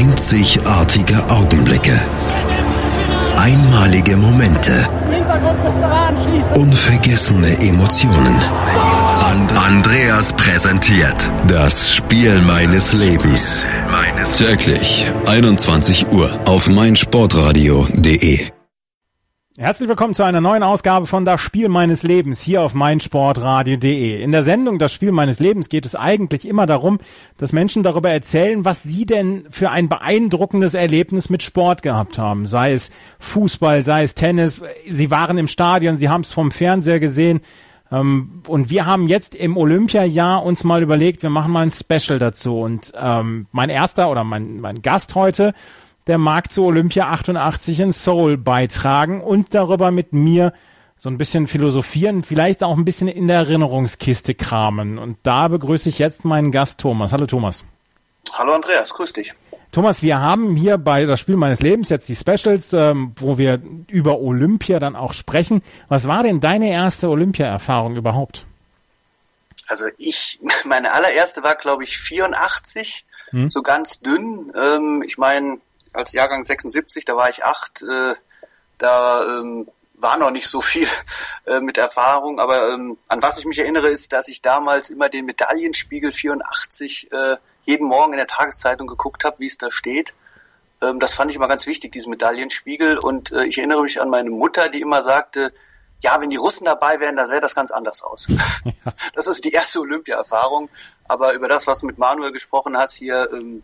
Einzigartige Augenblicke. Einmalige Momente. Unvergessene Emotionen. And Andreas präsentiert das Spiel meines Lebens. Täglich 21 Uhr auf meinsportradio.de. Herzlich willkommen zu einer neuen Ausgabe von Das Spiel meines Lebens hier auf meinsportradio.de. In der Sendung Das Spiel meines Lebens geht es eigentlich immer darum, dass Menschen darüber erzählen, was sie denn für ein beeindruckendes Erlebnis mit Sport gehabt haben. Sei es Fußball, sei es Tennis. Sie waren im Stadion, sie haben es vom Fernseher gesehen. Ähm, und wir haben jetzt im Olympiajahr uns mal überlegt, wir machen mal ein Special dazu. Und ähm, mein erster oder mein, mein Gast heute der mag zu Olympia 88 in Seoul beitragen und darüber mit mir so ein bisschen philosophieren, vielleicht auch ein bisschen in der Erinnerungskiste kramen. Und da begrüße ich jetzt meinen Gast Thomas. Hallo Thomas. Hallo Andreas, grüß dich. Thomas, wir haben hier bei das Spiel meines Lebens jetzt die Specials, ähm, wo wir über Olympia dann auch sprechen. Was war denn deine erste Olympia-Erfahrung überhaupt? Also ich, meine allererste war glaube ich 84, hm? so ganz dünn. Ähm, ich meine, als Jahrgang 76, da war ich acht, äh, da ähm, war noch nicht so viel äh, mit Erfahrung, aber ähm, an was ich mich erinnere, ist, dass ich damals immer den Medaillenspiegel 84 äh, jeden Morgen in der Tageszeitung geguckt habe, wie es da steht. Ähm, das fand ich immer ganz wichtig, diesen Medaillenspiegel. Und äh, ich erinnere mich an meine Mutter, die immer sagte, ja, wenn die Russen dabei wären, da sähe das ganz anders aus. Das ist die erste Olympia-Erfahrung. Aber über das, was du mit Manuel gesprochen hast, hier ähm,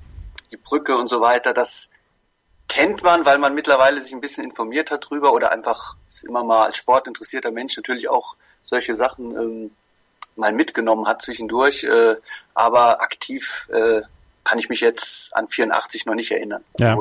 die Brücke und so weiter, das kennt man, weil man mittlerweile sich ein bisschen informiert hat drüber oder einfach immer mal als sportinteressierter Mensch natürlich auch solche Sachen ähm, mal mitgenommen hat zwischendurch. Äh, aber aktiv äh, kann ich mich jetzt an 84 noch nicht erinnern. Ja.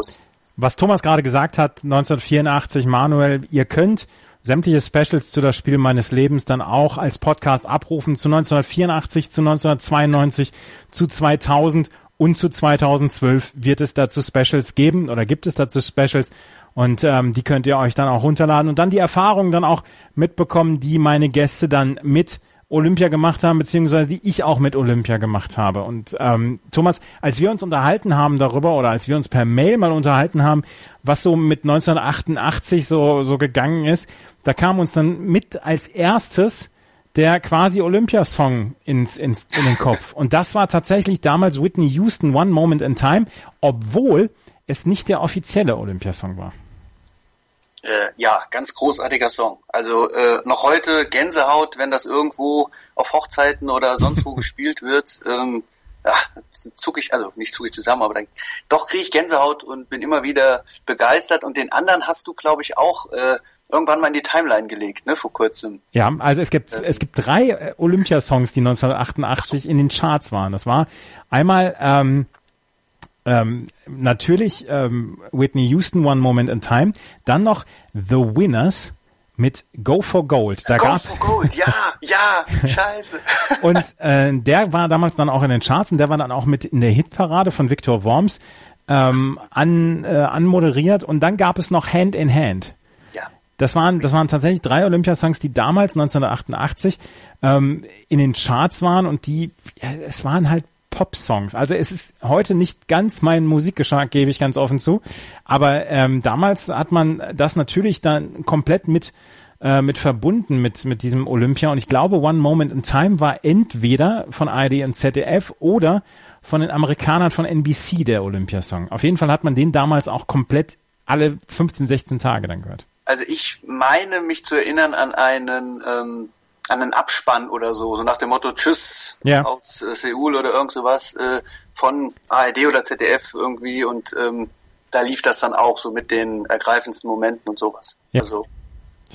Was Thomas gerade gesagt hat, 1984, Manuel, ihr könnt sämtliche Specials zu das Spiel meines Lebens dann auch als Podcast abrufen zu 1984, zu 1992, zu 2000 und zu 2012 wird es dazu Specials geben oder gibt es dazu Specials und ähm, die könnt ihr euch dann auch runterladen und dann die Erfahrungen dann auch mitbekommen, die meine Gäste dann mit Olympia gemacht haben, beziehungsweise die ich auch mit Olympia gemacht habe. Und ähm, Thomas, als wir uns unterhalten haben darüber oder als wir uns per Mail mal unterhalten haben, was so mit 1988 so, so gegangen ist, da kam uns dann mit als erstes der quasi Olympiasong ins, ins, in den Kopf. Und das war tatsächlich damals Whitney Houston One Moment in Time, obwohl es nicht der offizielle Olympiasong war. Äh, ja, ganz großartiger Song. Also äh, noch heute Gänsehaut, wenn das irgendwo auf Hochzeiten oder sonst wo gespielt wird. Ähm, ja, zuck ich, also nicht zuck ich zusammen, aber dann, doch kriege ich Gänsehaut und bin immer wieder begeistert. Und den anderen hast du, glaube ich, auch äh, irgendwann mal in die Timeline gelegt, ne, vor kurzem. Ja, also es gibt, es gibt drei äh, Olympiasongs, die 1988 in den Charts waren. Das war einmal, ähm, ähm, natürlich ähm, Whitney Houston One Moment in Time, dann noch The Winners mit Go for Gold. Da Go for Gold, ja, ja, scheiße. und äh, der war damals dann auch in den Charts und der war dann auch mit in der Hitparade von Victor Worms ähm, an, äh, anmoderiert und dann gab es noch Hand in Hand. Das waren, das waren tatsächlich drei Olympiasongs, die damals 1988 ähm, in den Charts waren und die, ja, es waren halt Pop-Songs. Also es ist heute nicht ganz mein Musikgeschmack, gebe ich ganz offen zu. Aber ähm, damals hat man das natürlich dann komplett mit äh, mit verbunden mit mit diesem Olympia. Und ich glaube, One Moment in Time war entweder von ARD und ZDF oder von den Amerikanern von NBC der Olympiasong. Auf jeden Fall hat man den damals auch komplett alle 15, 16 Tage dann gehört also ich meine mich zu erinnern an einen ähm, an einen Abspann oder so, so nach dem Motto Tschüss ja. aus äh, Seoul oder irgend sowas äh, von ARD oder ZDF irgendwie und ähm, da lief das dann auch so mit den ergreifendsten Momenten und sowas. Ja. Also,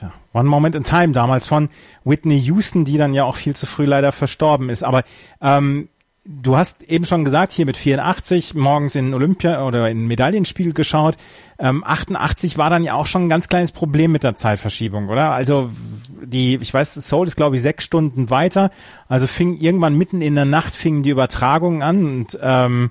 ja. One Moment in Time damals von Whitney Houston, die dann ja auch viel zu früh leider verstorben ist. Aber ähm, du hast eben schon gesagt, hier mit 84 morgens in Olympia oder in Medaillenspiel geschaut. Ähm, 88 war dann ja auch schon ein ganz kleines Problem mit der Zeitverschiebung, oder? Also die, ich weiß, Seoul ist glaube ich sechs Stunden weiter. Also fing irgendwann mitten in der Nacht fingen die Übertragungen an und ähm,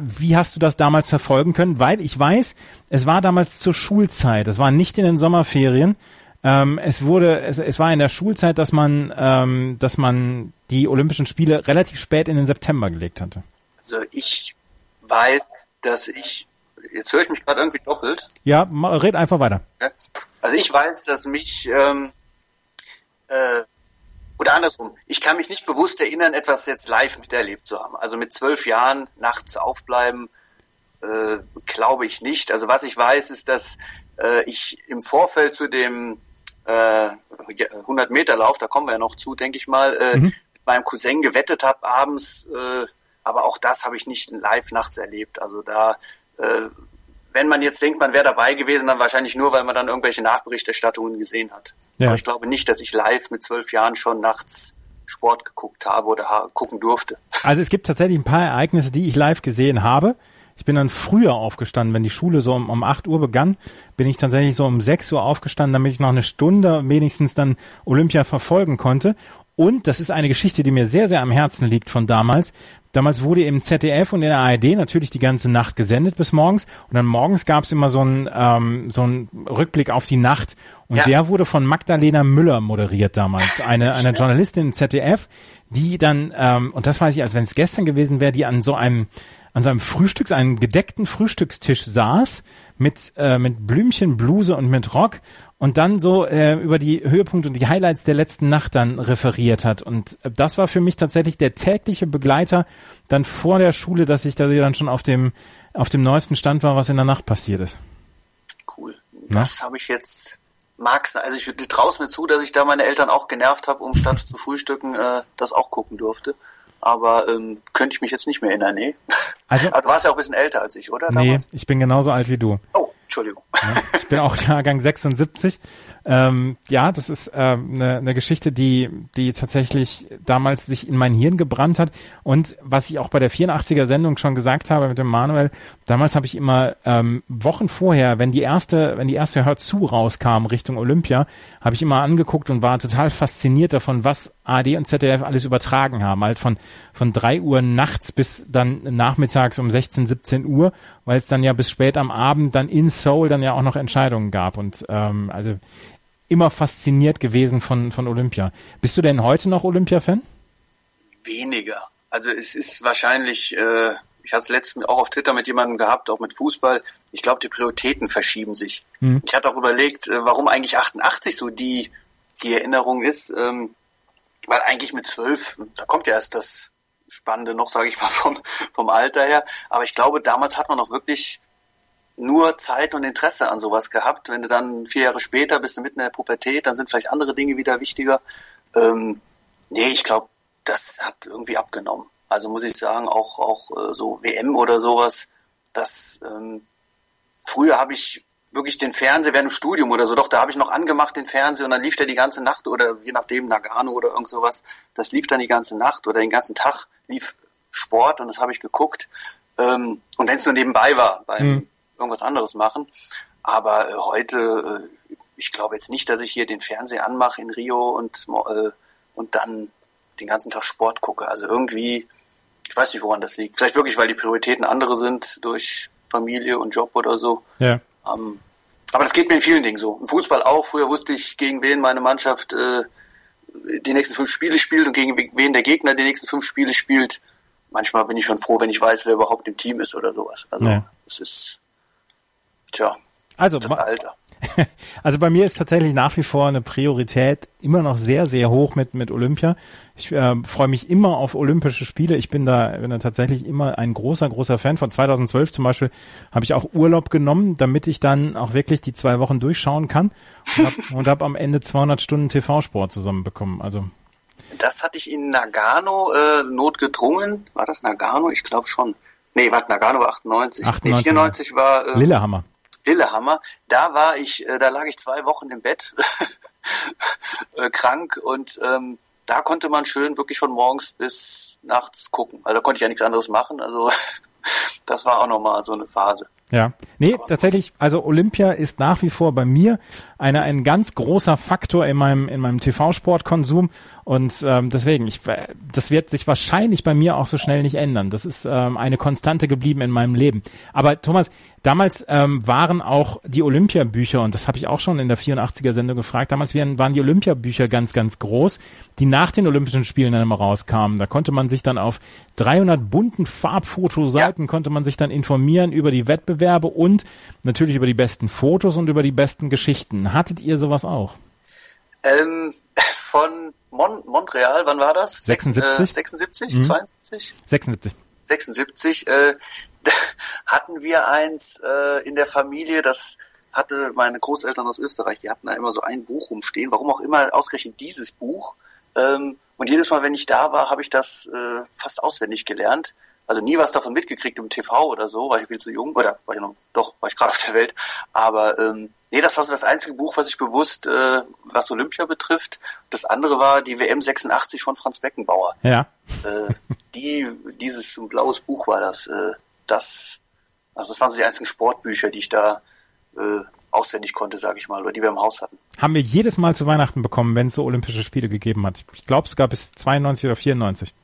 wie hast du das damals verfolgen können? Weil ich weiß, es war damals zur Schulzeit. Es war nicht in den Sommerferien. Ähm, es wurde, es, es war in der Schulzeit, dass man, ähm, dass man die Olympischen Spiele relativ spät in den September gelegt hatte. Also ich weiß, dass ich, jetzt höre ich mich gerade irgendwie doppelt. Ja, red einfach weiter. Also ich weiß, dass mich, ähm, äh, oder andersrum, ich kann mich nicht bewusst erinnern, etwas jetzt live miterlebt zu haben. Also mit zwölf Jahren nachts aufbleiben, äh, glaube ich nicht. Also was ich weiß, ist, dass äh, ich im Vorfeld zu dem äh, 100 Meter Lauf, da kommen wir ja noch zu, denke ich mal, äh, mhm. Meinem Cousin gewettet habe abends. Äh, aber auch das habe ich nicht live nachts erlebt. Also da, äh, wenn man jetzt denkt, man wäre dabei gewesen, dann wahrscheinlich nur, weil man dann irgendwelche Nachberichterstattungen gesehen hat. Ja. Aber ich glaube nicht, dass ich live mit zwölf Jahren schon nachts Sport geguckt habe oder gucken durfte. Also es gibt tatsächlich ein paar Ereignisse, die ich live gesehen habe. Ich bin dann früher aufgestanden, wenn die Schule so um, um 8 Uhr begann, bin ich tatsächlich so um 6 Uhr aufgestanden, damit ich noch eine Stunde wenigstens dann Olympia verfolgen konnte. Und das ist eine Geschichte, die mir sehr, sehr am Herzen liegt von damals. Damals wurde im ZDF und in der ARD natürlich die ganze Nacht gesendet bis morgens. Und dann morgens gab es immer so einen ähm, so einen Rückblick auf die Nacht. Und ja. der wurde von Magdalena Müller moderiert damals. Eine, eine Journalistin im ZDF, die dann, ähm, und das weiß ich, als wenn es gestern gewesen wäre, die an so einem an seinem Frühstücks, einem gedeckten Frühstückstisch saß mit, äh, mit Blümchen, Bluse und mit Rock und dann so äh, über die Höhepunkte und die Highlights der letzten Nacht dann referiert hat. Und äh, das war für mich tatsächlich der tägliche Begleiter dann vor der Schule, dass ich da dann schon auf dem, auf dem neuesten Stand war, was in der Nacht passiert ist. Cool. Das habe ich jetzt mag's. Also ich traue mir zu, dass ich da meine Eltern auch genervt habe, um statt zu frühstücken äh, das auch gucken durfte aber ähm, könnte ich mich jetzt nicht mehr erinnern, nee. Also, aber du warst ja auch ein bisschen älter als ich, oder? Nee, ich bin genauso alt wie du. Oh, Entschuldigung. Ja, ich bin auch Jahrgang 76 ähm, ja, das ist eine, eine Geschichte, die, die tatsächlich damals sich in mein Hirn gebrannt hat. Und was ich auch bei der 84er Sendung schon gesagt habe mit dem Manuel, damals habe ich immer ähm, Wochen vorher, wenn die erste, wenn die erste Hör zu rauskam Richtung Olympia, habe ich immer angeguckt und war total fasziniert davon, was AD und ZDF alles übertragen haben. Halt von, von drei Uhr nachts bis dann nachmittags um 16, 17 Uhr, weil es dann ja bis spät am Abend dann in Seoul dann ja auch noch Entscheidungen gab. Und ähm, also immer fasziniert gewesen von, von Olympia. Bist du denn heute noch Olympia-Fan? Weniger. Also es ist wahrscheinlich, äh, ich hatte es letztens auch auf Twitter mit jemandem gehabt, auch mit Fußball. Ich glaube, die Prioritäten verschieben sich. Mhm. Ich hatte auch überlegt, äh, warum eigentlich 88 so die, die Erinnerung ist. Ähm, weil eigentlich mit zwölf, da kommt ja erst das Spannende noch, sage ich mal, vom, vom Alter her. Aber ich glaube, damals hat man noch wirklich nur Zeit und Interesse an sowas gehabt. Wenn du dann vier Jahre später bist du mitten in der Pubertät, dann sind vielleicht andere Dinge wieder wichtiger. Ähm, nee, ich glaube, das hat irgendwie abgenommen. Also muss ich sagen, auch auch äh, so WM oder sowas, das ähm, früher habe ich wirklich den Fernseher während dem Studium oder so, doch, da habe ich noch angemacht den Fernseher und dann lief der die ganze Nacht oder je nachdem Nagano oder irgend sowas, das lief dann die ganze Nacht oder den ganzen Tag lief Sport und das habe ich geguckt. Ähm, und wenn es nur nebenbei war, beim, mhm irgendwas anderes machen. Aber äh, heute, äh, ich glaube jetzt nicht, dass ich hier den Fernseher anmache in Rio und, äh, und dann den ganzen Tag Sport gucke. Also irgendwie, ich weiß nicht, woran das liegt. Vielleicht wirklich, weil die Prioritäten andere sind durch Familie und Job oder so. Ja. Ähm, aber das geht mir in vielen Dingen so. Im Fußball auch. Früher wusste ich, gegen wen meine Mannschaft äh, die nächsten fünf Spiele spielt und gegen wen der Gegner die nächsten fünf Spiele spielt. Manchmal bin ich schon froh, wenn ich weiß, wer überhaupt im Team ist oder sowas. Also ja. es ist Tja, also, das Alter. Also bei mir ist tatsächlich nach wie vor eine Priorität immer noch sehr, sehr hoch mit, mit Olympia. Ich äh, freue mich immer auf Olympische Spiele. Ich bin da, bin da tatsächlich immer ein großer, großer Fan. Von 2012 zum Beispiel habe ich auch Urlaub genommen, damit ich dann auch wirklich die zwei Wochen durchschauen kann und habe hab am Ende 200 Stunden TV-Sport zusammenbekommen. Also das hatte ich in Nagano äh, notgedrungen. War das Nagano? Ich glaube schon. Nee, warte, Nagano war 98. 98 nee, 94 war äh, Lillehammer. Lillehammer. Da war ich, äh, da lag ich zwei Wochen im Bett, äh, krank und ähm, da konnte man schön wirklich von morgens bis nachts gucken. Also da konnte ich ja nichts anderes machen. Also das war auch nochmal so eine Phase. Ja, nee, tatsächlich, also Olympia ist nach wie vor bei mir eine, ein ganz großer Faktor in meinem, in meinem TV-Sportkonsum und ähm, deswegen, ich, das wird sich wahrscheinlich bei mir auch so schnell nicht ändern. Das ist ähm, eine Konstante geblieben in meinem Leben. Aber Thomas, damals ähm, waren auch die Olympiabücher, und das habe ich auch schon in der 84er-Sendung gefragt, damals waren, waren die Olympiabücher ganz, ganz groß, die nach den Olympischen Spielen dann immer rauskamen. Da konnte man sich dann auf 300 bunten Farbfotoseiten, ja. konnte man sich dann informieren über die Wettbewerbe und natürlich über die besten Fotos und über die besten Geschichten. Hattet ihr sowas auch? Ähm, von Mon Montreal, wann war das? 76? Äh, 76, mhm. 72? 76. 76, äh, hatten wir eins äh, in der Familie, das hatte meine Großeltern aus Österreich, die hatten da immer so ein Buch rumstehen, warum auch immer ausgerechnet dieses Buch. Ähm, und jedes Mal, wenn ich da war, habe ich das äh, fast auswendig gelernt also nie was davon mitgekriegt im TV oder so, war ich viel zu jung, oder war ich noch, doch, war ich gerade auf der Welt. Aber ähm, nee, das war so das einzige Buch, was ich bewusst, äh, was Olympia betrifft. Das andere war die WM 86 von Franz Beckenbauer. Ja. Äh, die, dieses ein blaues Buch war das. Äh, das, also das waren so die einzigen Sportbücher, die ich da äh, auswendig konnte, sage ich mal, oder die wir im Haus hatten. Haben wir jedes Mal zu Weihnachten bekommen, wenn es so Olympische Spiele gegeben hat. Ich glaube sogar bis 92 oder 94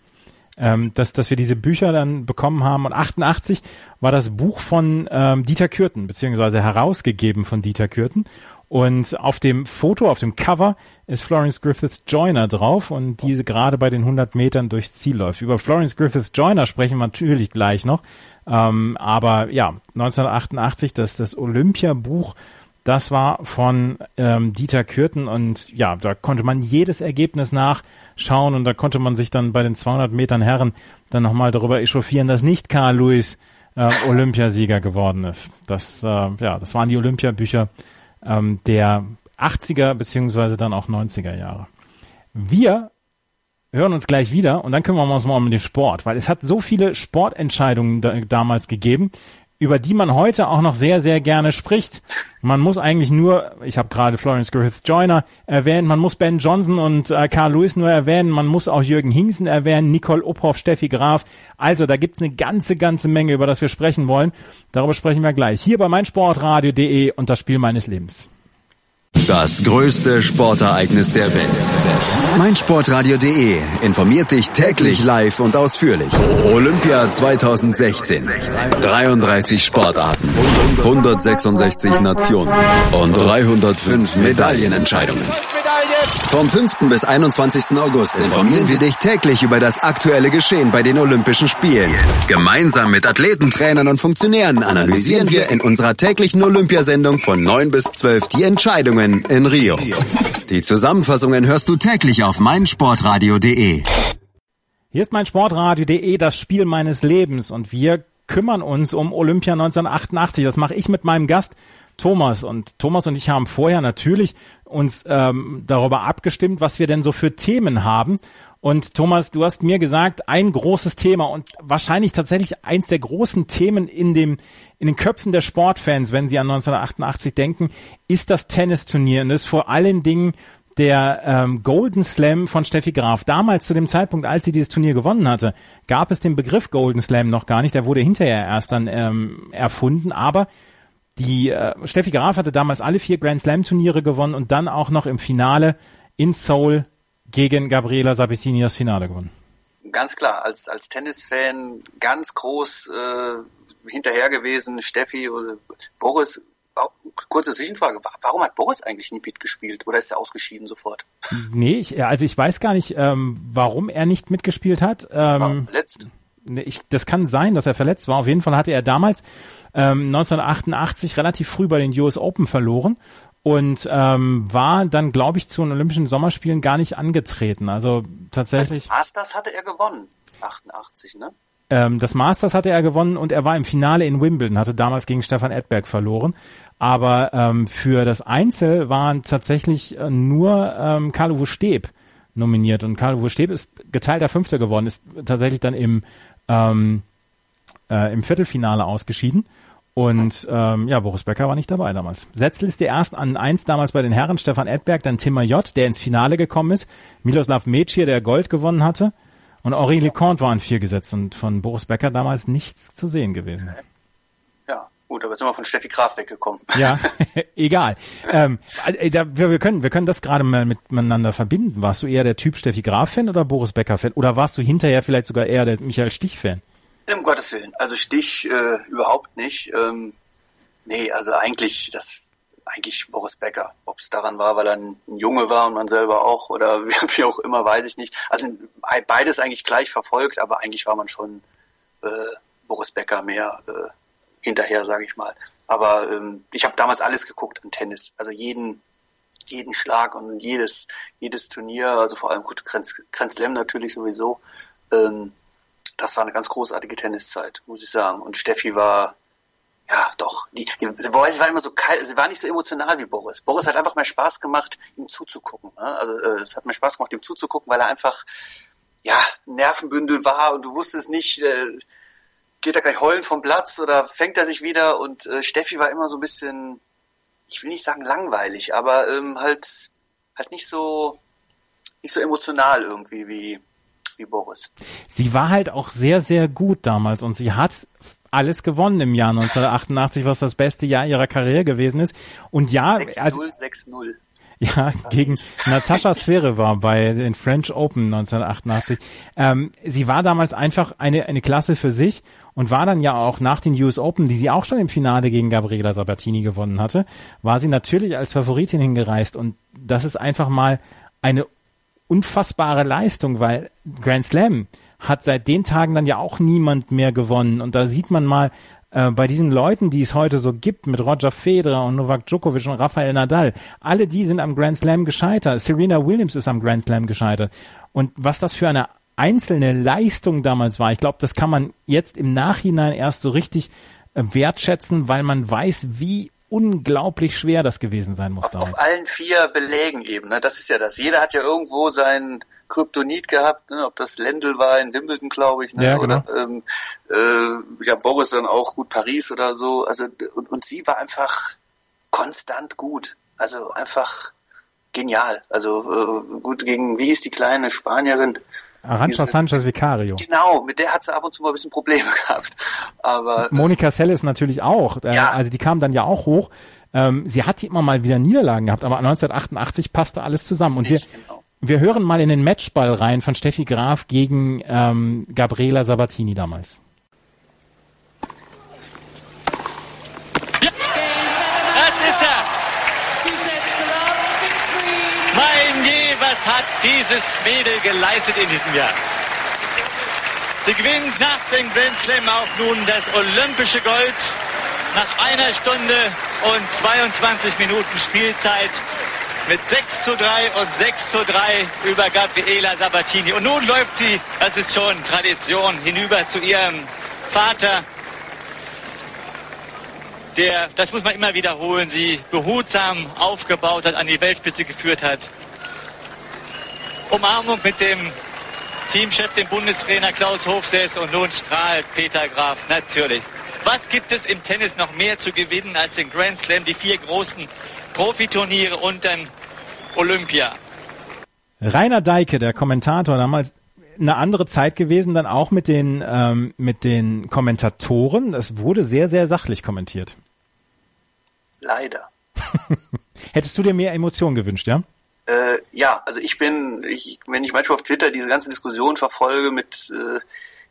ähm, dass, dass wir diese Bücher dann bekommen haben. Und 88 war das Buch von ähm, Dieter Kürten, beziehungsweise herausgegeben von Dieter Kürten. Und auf dem Foto, auf dem Cover ist Florence Griffiths Joyner drauf und diese gerade bei den 100 Metern durchs Ziel läuft. Über Florence Griffiths Joyner sprechen wir natürlich gleich noch. Ähm, aber ja, 1988 das, das Olympia-Buch das war von ähm, Dieter Kürten und ja, da konnte man jedes Ergebnis nachschauen und da konnte man sich dann bei den 200 Metern Herren dann nochmal darüber echauffieren, dass nicht Karl Lewis äh, Olympiasieger geworden ist. Das, äh, ja, das waren die Olympiabücher ähm, der 80er beziehungsweise dann auch 90er Jahre. Wir hören uns gleich wieder und dann kümmern wir uns mal um den Sport, weil es hat so viele Sportentscheidungen da, damals gegeben, über die man heute auch noch sehr, sehr gerne spricht. Man muss eigentlich nur, ich habe gerade Florence Griffith Joyner erwähnt, man muss Ben Johnson und äh, Carl Lewis nur erwähnen, man muss auch Jürgen Hingsen erwähnen, Nicole Uphoff, Steffi Graf. Also da gibt's eine ganze, ganze Menge, über das wir sprechen wollen. Darüber sprechen wir gleich. Hier bei meinsportradio.de und das Spiel meines Lebens. Das größte Sportereignis der Welt. meinsportradio.de informiert dich täglich live und ausführlich. Olympia 2016. 33 Sportarten, 166 Nationen und 305 Medaillenentscheidungen. Vom 5. bis 21. August informieren wir dich täglich über das aktuelle Geschehen bei den Olympischen Spielen. Gemeinsam mit Athleten, Trainern und Funktionären analysieren wir in unserer täglichen Olympiasendung von 9 bis 12 die Entscheidungen in Rio. Die Zusammenfassungen hörst du täglich auf meinsportradio.de. Hier ist meinsportradio.de, das Spiel meines Lebens und wir kümmern uns um Olympia 1988. Das mache ich mit meinem Gast Thomas. Und Thomas und ich haben vorher natürlich uns ähm, darüber abgestimmt, was wir denn so für Themen haben. Und Thomas, du hast mir gesagt, ein großes Thema und wahrscheinlich tatsächlich eins der großen Themen in dem in den Köpfen der Sportfans, wenn sie an 1988 denken, ist das Tennisturnier und ist vor allen Dingen der ähm, Golden Slam von Steffi Graf. Damals zu dem Zeitpunkt, als sie dieses Turnier gewonnen hatte, gab es den Begriff Golden Slam noch gar nicht. Der wurde hinterher erst dann ähm, erfunden. Aber die äh, Steffi Graf hatte damals alle vier Grand Slam Turniere gewonnen und dann auch noch im Finale in Seoul gegen Gabriela Sabatini das Finale gewonnen. Ganz klar, als als Tennisfan ganz groß äh, hinterher gewesen, Steffi oder Boris. Kurze Zwischenfrage, warum hat Boris eigentlich nie mitgespielt oder ist er ausgeschieden sofort? Nee, ich, also ich weiß gar nicht, ähm, warum er nicht mitgespielt hat. Ähm, war verletzt? Ich, das kann sein, dass er verletzt war. Auf jeden Fall hatte er damals ähm, 1988 relativ früh bei den US Open verloren und ähm, war dann, glaube ich, zu den Olympischen Sommerspielen gar nicht angetreten. Also tatsächlich. Das Masters hatte er gewonnen, 88, ne? Ähm, das Masters hatte er gewonnen und er war im Finale in Wimbledon, hatte damals gegen Stefan Edberg verloren. Aber ähm, für das Einzel waren tatsächlich äh, nur ähm, Karl-Uwe Steb nominiert. Und Karl-Uwe Steb ist geteilter Fünfter geworden, ist tatsächlich dann im ähm, äh, im Viertelfinale ausgeschieden. Und ähm, ja, Boris Becker war nicht dabei damals. Setzliste erst an eins damals bei den Herren, Stefan Edberg, dann Timmer J., der ins Finale gekommen ist, Miloslav Mecier, der Gold gewonnen hatte, und Henri Leconte war an vier gesetzt und von Boris Becker damals nichts zu sehen gewesen. Gut, aber jetzt sind wir von Steffi Graf weggekommen. Ja, egal. ähm, äh, da, wir, wir, können, wir können das gerade mal miteinander verbinden. Warst du eher der Typ Steffi Graf-Fan oder Boris Becker-Fan? Oder warst du hinterher vielleicht sogar eher der Michael Stich-Fan? Um Gottes Willen. Also Stich äh, überhaupt nicht. Ähm, nee, also eigentlich das eigentlich Boris Becker. Ob es daran war, weil er ein, ein, Junge war und man selber auch oder wie auch immer, weiß ich nicht. Also beides eigentlich gleich verfolgt, aber eigentlich war man schon äh, Boris Becker mehr äh, hinterher, sage ich mal. Aber ähm, ich habe damals alles geguckt an Tennis, also jeden jeden Schlag und jedes jedes Turnier, also vor allem gut Grand Slam natürlich sowieso. Ähm, das war eine ganz großartige Tenniszeit, muss ich sagen. Und Steffi war ja, doch. Die, die, sie war immer so kalt, sie war nicht so emotional wie Boris. Boris hat einfach mehr Spaß gemacht, ihm zuzugucken. Ne? Also äh, es hat mir Spaß gemacht, ihm zuzugucken, weil er einfach ja Nervenbündel war und du wusstest nicht, äh, geht er gleich heulen vom Platz oder fängt er sich wieder und äh, Steffi war immer so ein bisschen, ich will nicht sagen langweilig, aber ähm, halt halt nicht so nicht so emotional irgendwie wie wie Boris. Sie war halt auch sehr sehr gut damals und sie hat alles gewonnen im Jahr 1988, was das beste Jahr ihrer Karriere gewesen ist. Und ja, 6 also 6-0. Ja, gegen Natascha war bei den French Open 1988. Ähm, sie war damals einfach eine, eine Klasse für sich und war dann ja auch nach den US Open, die sie auch schon im Finale gegen Gabriela Sabatini gewonnen hatte, war sie natürlich als Favoritin hingereist und das ist einfach mal eine unfassbare Leistung, weil Grand Slam hat seit den Tagen dann ja auch niemand mehr gewonnen. Und da sieht man mal, äh, bei diesen Leuten, die es heute so gibt, mit Roger Federer und Novak Djokovic und Rafael Nadal, alle die sind am Grand Slam gescheitert. Serena Williams ist am Grand Slam gescheitert. Und was das für eine einzelne Leistung damals war, ich glaube, das kann man jetzt im Nachhinein erst so richtig äh, wertschätzen, weil man weiß, wie unglaublich schwer das gewesen sein muss. Auf, auf allen vier Belägen eben. Ne? Das ist ja das. Jeder hat ja irgendwo sein Kryptonit gehabt, ne? ob das Lendl war in Wimbledon, glaube ich, ne? ja, genau. oder ähm, äh, ja Boris dann auch gut Paris oder so. Also und, und sie war einfach konstant gut. Also einfach genial. Also äh, gut gegen, wie hieß die kleine Spanierin? Arancha Sanchez Vicario. Genau, mit der hat sie ab und zu mal ein bisschen Probleme gehabt. Aber Monika Seles natürlich auch. Äh, ja. Also die kam dann ja auch hoch. Ähm, sie hat immer mal wieder Niederlagen gehabt, aber 1988 passte alles zusammen. Und wir, genau. wir hören mal in den Matchball rein von Steffi Graf gegen ähm, Gabriela Sabatini damals. Dieses Mädel geleistet in diesem Jahr. Sie gewinnt nach dem Grand Slam auch nun das olympische Gold nach einer Stunde und 22 Minuten Spielzeit mit 6 zu 3 und 6 zu 3 über Gabriela Sabatini. Und nun läuft sie, das ist schon Tradition, hinüber zu ihrem Vater, der, das muss man immer wiederholen, sie behutsam aufgebaut hat, an die Weltspitze geführt hat. Umarmung mit dem Teamchef, dem Bundestrainer Klaus Hofses und nun strahlt Peter Graf natürlich. Was gibt es im Tennis noch mehr zu gewinnen als den Grand Slam, die vier großen Profiturniere und dann Olympia? Rainer Deike, der Kommentator, damals eine andere Zeit gewesen, dann auch mit den, ähm, mit den Kommentatoren. Es wurde sehr, sehr sachlich kommentiert. Leider. Hättest du dir mehr Emotionen gewünscht, ja? Äh, ja, also ich bin, ich, wenn ich manchmal auf Twitter diese ganze Diskussion verfolge mit äh,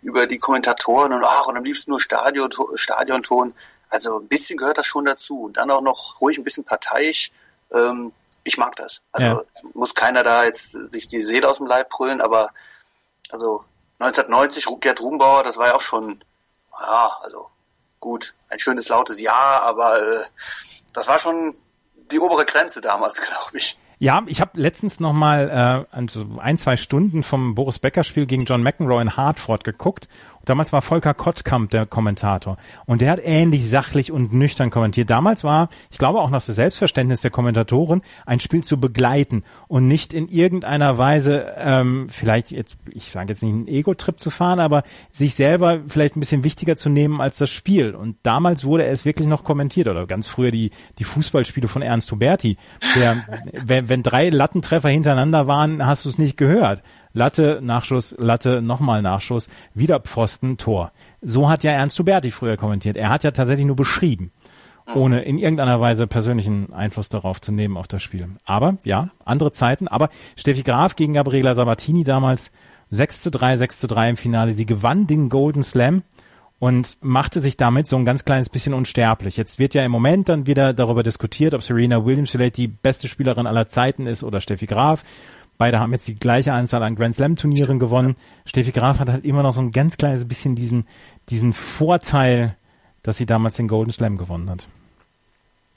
über die Kommentatoren und ach und am liebsten nur Stadion, Stadionton, also ein bisschen gehört das schon dazu. Und dann auch noch ruhig ein bisschen parteiisch. Ähm, ich mag das. Also ja. muss keiner da jetzt sich die Seele aus dem Leib brüllen, aber also 1990 Gerd Rumbauer, das war ja auch schon, ja, also gut, ein schönes lautes Ja, aber äh, das war schon die obere Grenze damals, glaube ich. Ja, ich habe letztens noch mal äh, also ein, zwei Stunden vom Boris Becker Spiel gegen John McEnroe in Hartford geguckt Damals war Volker Kottkamp der Kommentator und der hat ähnlich sachlich und nüchtern kommentiert. Damals war, ich glaube auch noch das Selbstverständnis der Kommentatoren, ein Spiel zu begleiten und nicht in irgendeiner Weise, ähm, vielleicht jetzt, ich sage jetzt nicht einen Ego-Trip zu fahren, aber sich selber vielleicht ein bisschen wichtiger zu nehmen als das Spiel. Und damals wurde es wirklich noch kommentiert oder ganz früher die, die Fußballspiele von Ernst Huberti. Der, wenn, wenn drei Lattentreffer hintereinander waren, hast du es nicht gehört. Latte, Nachschuss, Latte, nochmal Nachschuss, wieder Pfosten, Tor. So hat ja Ernst Huberti früher kommentiert. Er hat ja tatsächlich nur beschrieben. ohne in irgendeiner Weise persönlichen Einfluss darauf zu nehmen auf das Spiel. Aber ja, andere Zeiten. Aber Steffi Graf gegen Gabriela Sabatini damals 6 zu 3, 6 zu 3 im Finale. Sie gewann den Golden Slam und machte sich damit so ein ganz kleines bisschen unsterblich. Jetzt wird ja im Moment dann wieder darüber diskutiert, ob Serena Williams vielleicht die beste Spielerin aller Zeiten ist oder Steffi Graf. Beide haben jetzt die gleiche Anzahl an Grand Slam Turnieren gewonnen. Steffi Graf hat halt immer noch so ein ganz kleines bisschen diesen, diesen Vorteil, dass sie damals den Golden Slam gewonnen hat.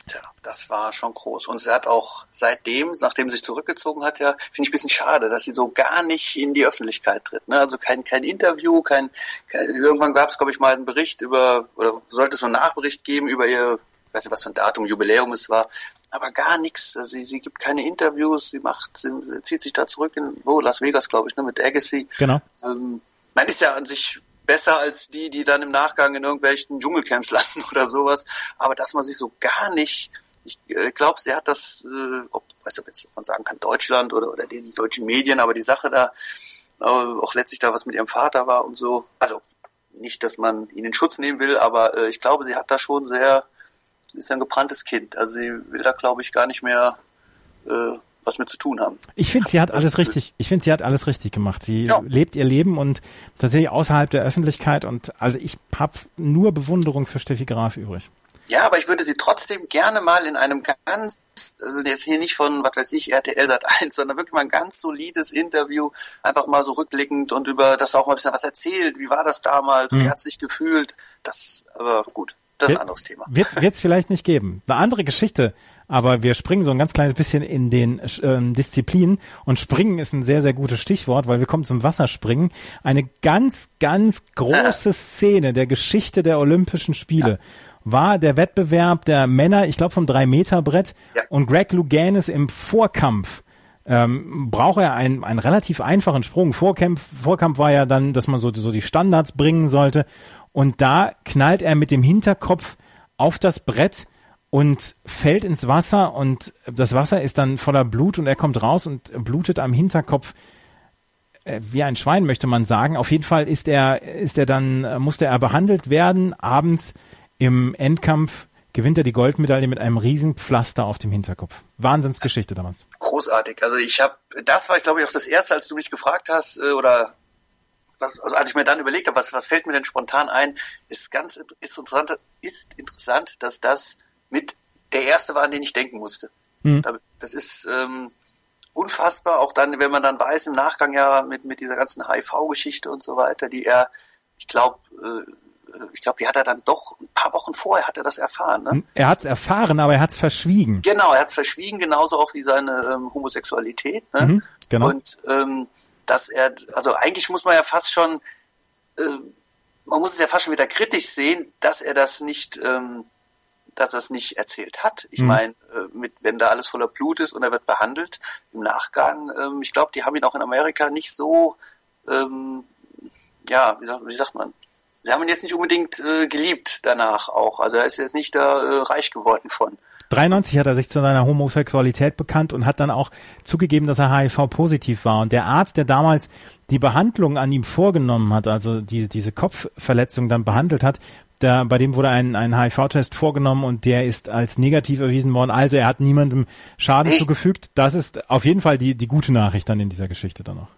Tja, das war schon groß. Und sie hat auch seitdem, nachdem sie sich zurückgezogen hat, ja, finde ich ein bisschen schade, dass sie so gar nicht in die Öffentlichkeit tritt. Ne? Also kein, kein Interview, kein, kein irgendwann gab es, glaube ich, mal einen Bericht über, oder sollte es so einen Nachbericht geben über ihr, ich weiß nicht, was für ein Datum, Jubiläum es war, aber gar nichts. Also sie, sie gibt keine Interviews, sie macht, sie zieht sich da zurück in wo, Las Vegas, glaube ich, ne, mit Agassi. Genau. Ähm, man ist ja an sich besser als die, die dann im Nachgang in irgendwelchen Dschungelcamps landen oder sowas. Aber dass man sich so gar nicht, ich äh, glaube, sie hat das, äh, ob, weiß ob jetzt man sagen kann, Deutschland oder, oder die, die deutschen Medien, aber die Sache da, äh, auch letztlich da was mit ihrem Vater war und so. Also nicht, dass man ihn in Schutz nehmen will, aber äh, ich glaube, sie hat da schon sehr, sie ist ein gebranntes Kind. Also sie will da, glaube ich, gar nicht mehr äh, was mit zu tun haben. Ich finde, sie hat alles richtig, ich finde, sie hat alles richtig gemacht. Sie ja. lebt ihr Leben und tatsächlich außerhalb der Öffentlichkeit und also ich habe nur Bewunderung für Steffi Graf übrig. Ja, aber ich würde sie trotzdem gerne mal in einem ganz, also jetzt hier nicht von, was weiß ich, RTL Sat 1, sondern wirklich mal ein ganz solides Interview, einfach mal so rückblickend und über das auch mal ein bisschen was erzählt. Wie war das damals? Mhm. Wie hat sich gefühlt? Das, aber gut. Das ist ein anderes Thema. Wird es vielleicht nicht geben. Eine andere Geschichte, aber wir springen so ein ganz kleines bisschen in den ähm, Disziplinen und springen ist ein sehr, sehr gutes Stichwort, weil wir kommen zum Wasserspringen. Eine ganz, ganz große Szene der Geschichte der Olympischen Spiele. Ja. war der Wettbewerb der Männer, ich glaube vom Drei-Meter-Brett ja. und Greg Louganis im Vorkampf ähm, braucht er einen, einen relativ einfachen Sprung. Vorkampf, Vorkampf war ja dann, dass man so, so die Standards bringen sollte. Und da knallt er mit dem Hinterkopf auf das Brett und fällt ins Wasser und das Wasser ist dann voller Blut und er kommt raus und blutet am Hinterkopf äh, wie ein Schwein möchte man sagen. Auf jeden Fall ist er ist er dann musste er behandelt werden. Abends im Endkampf gewinnt er die Goldmedaille mit einem riesen Pflaster auf dem Hinterkopf. Wahnsinnsgeschichte damals. Großartig. Also ich habe das war ich glaube ich auch das erste, als du mich gefragt hast äh, oder was, also als ich mir dann überlegt habe, was, was fällt mir denn spontan ein, ist ganz ist interessant, ist interessant, dass das mit der erste war, an den ich denken musste. Mhm. Das ist ähm, unfassbar, auch dann, wenn man dann weiß, im Nachgang ja mit, mit dieser ganzen HIV-Geschichte und so weiter, die er, ich glaube, äh, ich glaube, die hat er dann doch ein paar Wochen vorher hat er das erfahren. Ne? Er hat es erfahren, aber er hat es verschwiegen. Genau, er hat es verschwiegen, genauso auch wie seine ähm, Homosexualität. Ne? Mhm, genau. Und ähm, dass er, also eigentlich muss man ja fast schon, äh, man muss es ja fast schon wieder kritisch sehen, dass er das nicht ähm, dass er es nicht erzählt hat. Ich mhm. meine, äh, mit wenn da alles voller Blut ist und er wird behandelt im Nachgang, ähm, ich glaube, die haben ihn auch in Amerika nicht so, ähm, ja, wie sagt, wie sagt man, sie haben ihn jetzt nicht unbedingt äh, geliebt danach auch. Also er ist jetzt nicht da äh, reich geworden von. 93 hat er sich zu seiner Homosexualität bekannt und hat dann auch zugegeben, dass er HIV-positiv war. Und der Arzt, der damals die Behandlung an ihm vorgenommen hat, also die, diese Kopfverletzung dann behandelt hat, da, bei dem wurde ein, ein HIV-Test vorgenommen und der ist als negativ erwiesen worden. Also er hat niemandem Schaden zugefügt. Das ist auf jeden Fall die, die gute Nachricht dann in dieser Geschichte dann noch.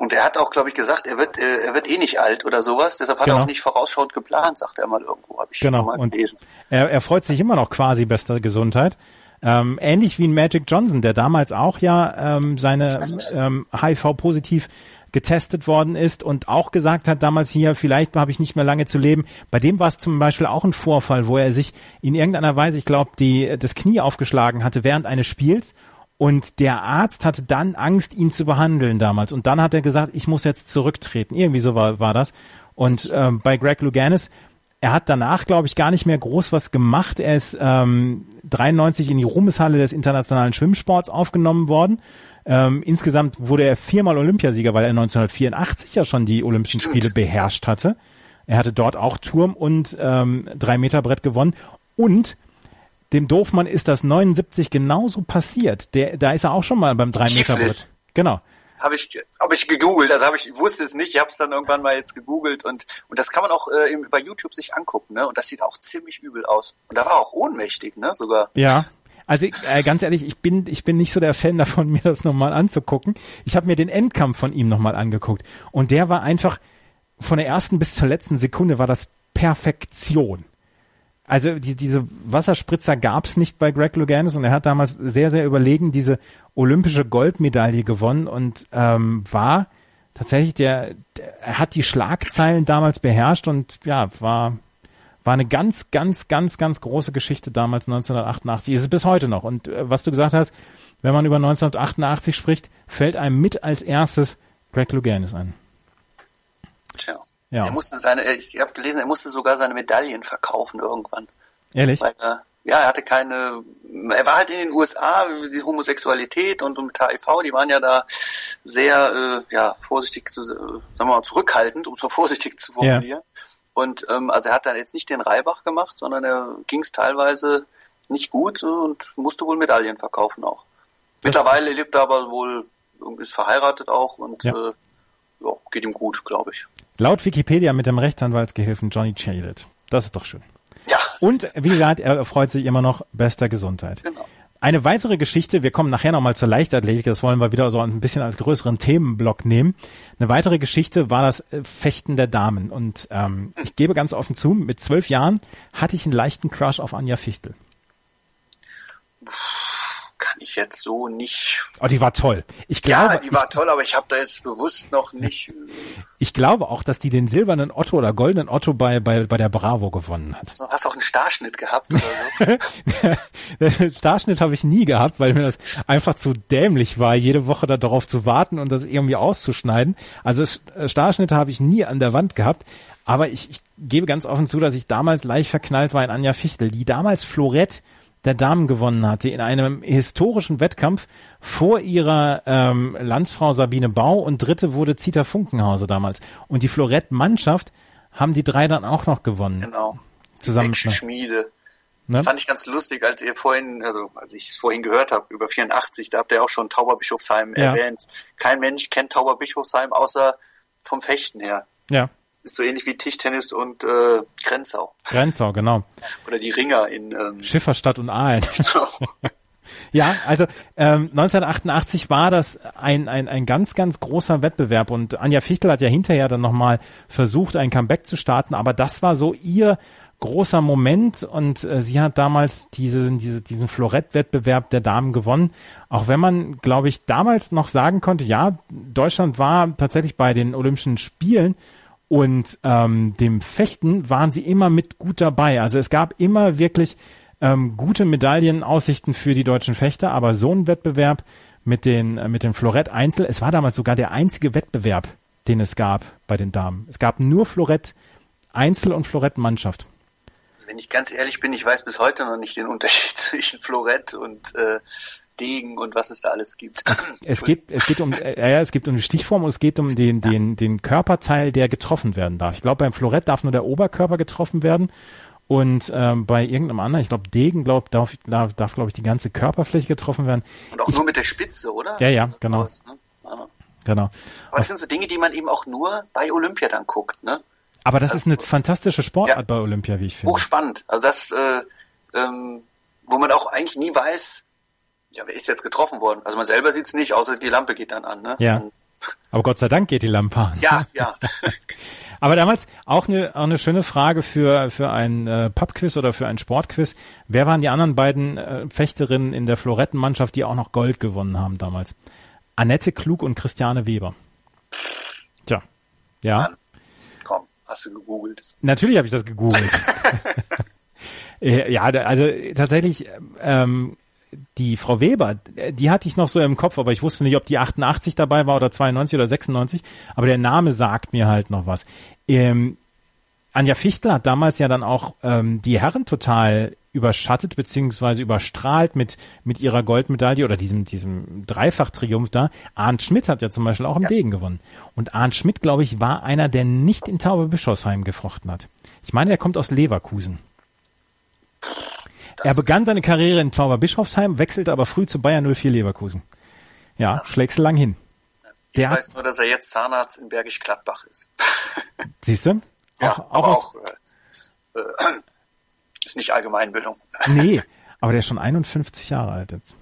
Und er hat auch, glaube ich, gesagt, er wird, äh, er wird eh nicht alt oder sowas. Deshalb hat genau. er auch nicht vorausschauend geplant, sagt er mal irgendwo. Habe ich genau. mal gelesen. Und er, er freut sich immer noch quasi bester Gesundheit. Ähm, ähnlich wie ein Magic Johnson, der damals auch ja ähm, seine ähm, HIV-positiv getestet worden ist und auch gesagt hat damals hier, vielleicht habe ich nicht mehr lange zu leben. Bei dem war es zum Beispiel auch ein Vorfall, wo er sich in irgendeiner Weise, ich glaube, die das Knie aufgeschlagen hatte während eines Spiels und der Arzt hatte dann Angst, ihn zu behandeln damals. Und dann hat er gesagt, ich muss jetzt zurücktreten. Irgendwie so war, war das. Und ähm, bei Greg Louganis, er hat danach, glaube ich, gar nicht mehr groß was gemacht. Er ist ähm, 93 in die Ruhmeshalle des internationalen Schwimmsports aufgenommen worden ähm, insgesamt wurde er viermal Olympiasieger, weil er 1984 ja schon die Olympischen Stimmt. Spiele beherrscht hatte. Er hatte dort auch Turm und ähm, drei Meter Brett gewonnen und dem Doofmann ist das 79 genauso passiert. Der, da ist er auch schon mal beim drei Meter Brett. Genau. habe ich, habe ich gegoogelt. Also habe ich, wusste es nicht. Ich habe es dann irgendwann mal jetzt gegoogelt und und das kann man auch äh, bei YouTube sich angucken. Ne? Und das sieht auch ziemlich übel aus. Und da war auch ohnmächtig, ne? Sogar. Ja. Also äh, ganz ehrlich, ich bin ich bin nicht so der Fan davon, mir das nochmal anzugucken. Ich habe mir den Endkampf von ihm nochmal angeguckt und der war einfach von der ersten bis zur letzten Sekunde war das Perfektion. Also die, diese Wasserspritzer gab's nicht bei Greg Louganis und er hat damals sehr, sehr überlegen diese olympische Goldmedaille gewonnen und ähm, war tatsächlich der, der, er hat die Schlagzeilen damals beherrscht und ja, war, war eine ganz, ganz, ganz, ganz große Geschichte damals 1988. Ist es bis heute noch. Und äh, was du gesagt hast, wenn man über 1988 spricht, fällt einem mit als erstes Greg Louganis ein. Tja. Ja. Er musste seine, ich habe gelesen, er musste sogar seine Medaillen verkaufen irgendwann. Ehrlich? Weil, äh, ja, er hatte keine, er war halt in den USA, die Homosexualität und, und mit HIV, die waren ja da sehr, äh, ja, vorsichtig, zu, äh, sagen wir mal, zurückhaltend, um es mal vorsichtig zu formulieren. Ja. Und ähm, also er hat dann jetzt nicht den Reibach gemacht, sondern er ging es teilweise nicht gut und musste wohl Medaillen verkaufen auch. Das Mittlerweile lebt er aber wohl, ist verheiratet auch und ja. Äh, ja, geht ihm gut, glaube ich. Laut Wikipedia mit dem Rechtsanwaltsgehilfen Johnny Chalet. Das ist doch schön. Ja. Und wie gesagt, er freut sich immer noch bester Gesundheit. Genau. Eine weitere Geschichte, wir kommen nachher nochmal zur Leichtathletik, das wollen wir wieder so ein bisschen als größeren Themenblock nehmen. Eine weitere Geschichte war das äh, Fechten der Damen. Und ähm, ich gebe ganz offen zu, mit zwölf Jahren hatte ich einen leichten Crush auf Anja Fichtel kann ich jetzt so nicht. Oh, die war toll. Ich glaube, ja, die war ich, toll, aber ich habe da jetzt bewusst noch nicht. Äh, ich glaube auch, dass die den silbernen Otto oder goldenen Otto bei bei bei der Bravo gewonnen hat. Du hast auch einen Starschnitt gehabt oder so? Starschnitt habe ich nie gehabt, weil mir das einfach zu dämlich war, jede Woche da darauf zu warten und das irgendwie auszuschneiden. Also äh, Starschnitte habe ich nie an der Wand gehabt. Aber ich, ich gebe ganz offen zu, dass ich damals leicht verknallt war in Anja Fichtel, die damals Florett der Damen gewonnen hatte in einem historischen Wettkampf vor ihrer ähm, Landsfrau Sabine Bau und dritte wurde Zita Funkenhause damals. Und die Florett-Mannschaft haben die drei dann auch noch gewonnen. Genau. Zusammen Schmiede. Ne? Das fand ich ganz lustig, als ihr vorhin, also als ich es vorhin gehört habe, über 84, da habt ihr auch schon Tauberbischofsheim ja. erwähnt. Kein Mensch kennt Tauberbischofsheim außer vom Fechten her. Ja ist so ähnlich wie Tischtennis und äh, Grenzau. Grenzau, genau. Oder die Ringer in ähm, Schifferstadt und Aalen. Genau. ja, also ähm, 1988 war das ein, ein, ein ganz, ganz großer Wettbewerb und Anja Fichtel hat ja hinterher dann nochmal versucht, ein Comeback zu starten, aber das war so ihr großer Moment und äh, sie hat damals diese, diese, diesen Florett-Wettbewerb der Damen gewonnen. Auch wenn man, glaube ich, damals noch sagen konnte, ja, Deutschland war tatsächlich bei den Olympischen Spielen und ähm, dem Fechten waren sie immer mit gut dabei. Also es gab immer wirklich ähm, gute Medaillenaussichten für die deutschen Fechter, aber so ein Wettbewerb mit den äh, mit den Florett Einzel, es war damals sogar der einzige Wettbewerb, den es gab bei den Damen. Es gab nur Florett Einzel und Florett Mannschaft. Wenn ich ganz ehrlich bin, ich weiß bis heute noch nicht den Unterschied zwischen Florett und äh, Degen und was es da alles gibt. Es, geht, es geht um, äh, ja, es geht um die Stichform und es geht um den, den, den Körperteil, der getroffen werden darf. Ich glaube, beim Florett darf nur der Oberkörper getroffen werden. Und ähm, bei irgendeinem anderen, ich glaube Degen, glaub, darf, darf, darf glaube ich, die ganze Körperfläche getroffen werden. Und auch ich, nur mit der Spitze, oder? Ja, ja, genau. Ne? ja. Genau. Aber das sind so Dinge, die man eben auch nur bei Olympia dann guckt, ne? Aber das also, ist eine fantastische Sportart ja, bei Olympia, wie ich finde. Hochspannend. Also das, äh, ähm, wo man auch eigentlich nie weiß, ja, wer ist jetzt getroffen worden? Also man selber sieht's nicht, außer die Lampe geht dann an. Ne? Ja. Aber Gott sei Dank geht die Lampe an. Ja, ja. Aber damals auch eine, auch eine schöne Frage für, für ein äh, Pubquiz oder für ein Sportquiz. Wer waren die anderen beiden äh, Fechterinnen in der Florettenmannschaft, die auch noch Gold gewonnen haben damals? Annette Klug und Christiane Weber. Tja, ja. Mann. Komm, hast du gegoogelt? Natürlich habe ich das gegoogelt. ja, also tatsächlich ähm, die Frau Weber, die hatte ich noch so im Kopf, aber ich wusste nicht, ob die 88 dabei war oder 92 oder 96, aber der Name sagt mir halt noch was. Ähm, Anja Fichtel hat damals ja dann auch ähm, die Herren total überschattet beziehungsweise überstrahlt mit mit ihrer Goldmedaille oder diesem diesem Dreifach-Triumph da. Arndt Schmidt hat ja zum Beispiel auch im ja. Degen gewonnen. Und Arndt Schmidt, glaube ich, war einer, der nicht in Tauberbischofsheim gefrochten hat. Ich meine, er kommt aus Leverkusen. Er begann seine Karriere in Zauberbischofsheim, wechselte aber früh zu Bayern 04 Leverkusen. Ja, schlägst du lang hin. Ich weiß nur, dass er jetzt Zahnarzt in Bergisch Gladbach ist. Siehst du? Ja, auch, auch äh, äh, ist nicht Allgemeinbildung. Nee, aber der ist schon 51 Jahre alt jetzt.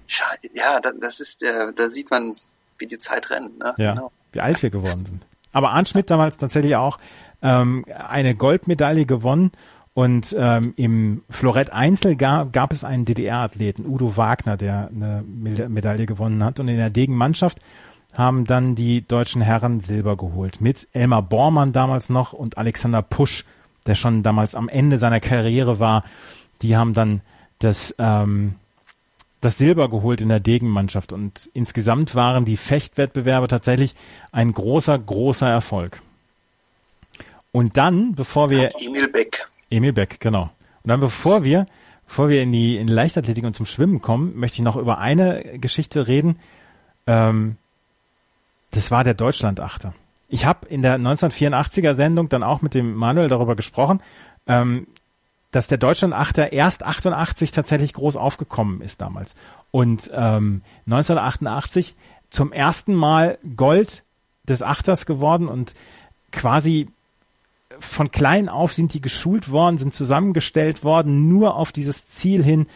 Ja, das ist, äh, da sieht man, wie die Zeit rennt. Ne? Ja, genau. wie alt wir geworden sind. Aber Arndt Schmidt damals tatsächlich auch ähm, eine Goldmedaille gewonnen und ähm, im Florett Einzel gab, gab es einen DDR-Athleten, Udo Wagner, der eine Medaille gewonnen hat. Und in der Degenmannschaft haben dann die deutschen Herren Silber geholt. Mit Elmar Bormann damals noch und Alexander Pusch, der schon damals am Ende seiner Karriere war. Die haben dann das, ähm, das Silber geholt in der Degenmannschaft. Und insgesamt waren die Fechtwettbewerbe tatsächlich ein großer, großer Erfolg. Und dann, bevor wir... Emil Beck. Emil Beck, genau. Und dann bevor wir, bevor wir in die, in Leichtathletik und zum Schwimmen kommen, möchte ich noch über eine Geschichte reden. Ähm, das war der Deutschlandachter. Ich habe in der 1984er Sendung dann auch mit dem Manuel darüber gesprochen, ähm, dass der Deutschlandachter erst 88 tatsächlich groß aufgekommen ist damals. Und ähm, 1988 zum ersten Mal Gold des Achters geworden und quasi von klein auf sind die geschult worden, sind zusammengestellt worden, nur auf dieses Ziel hin,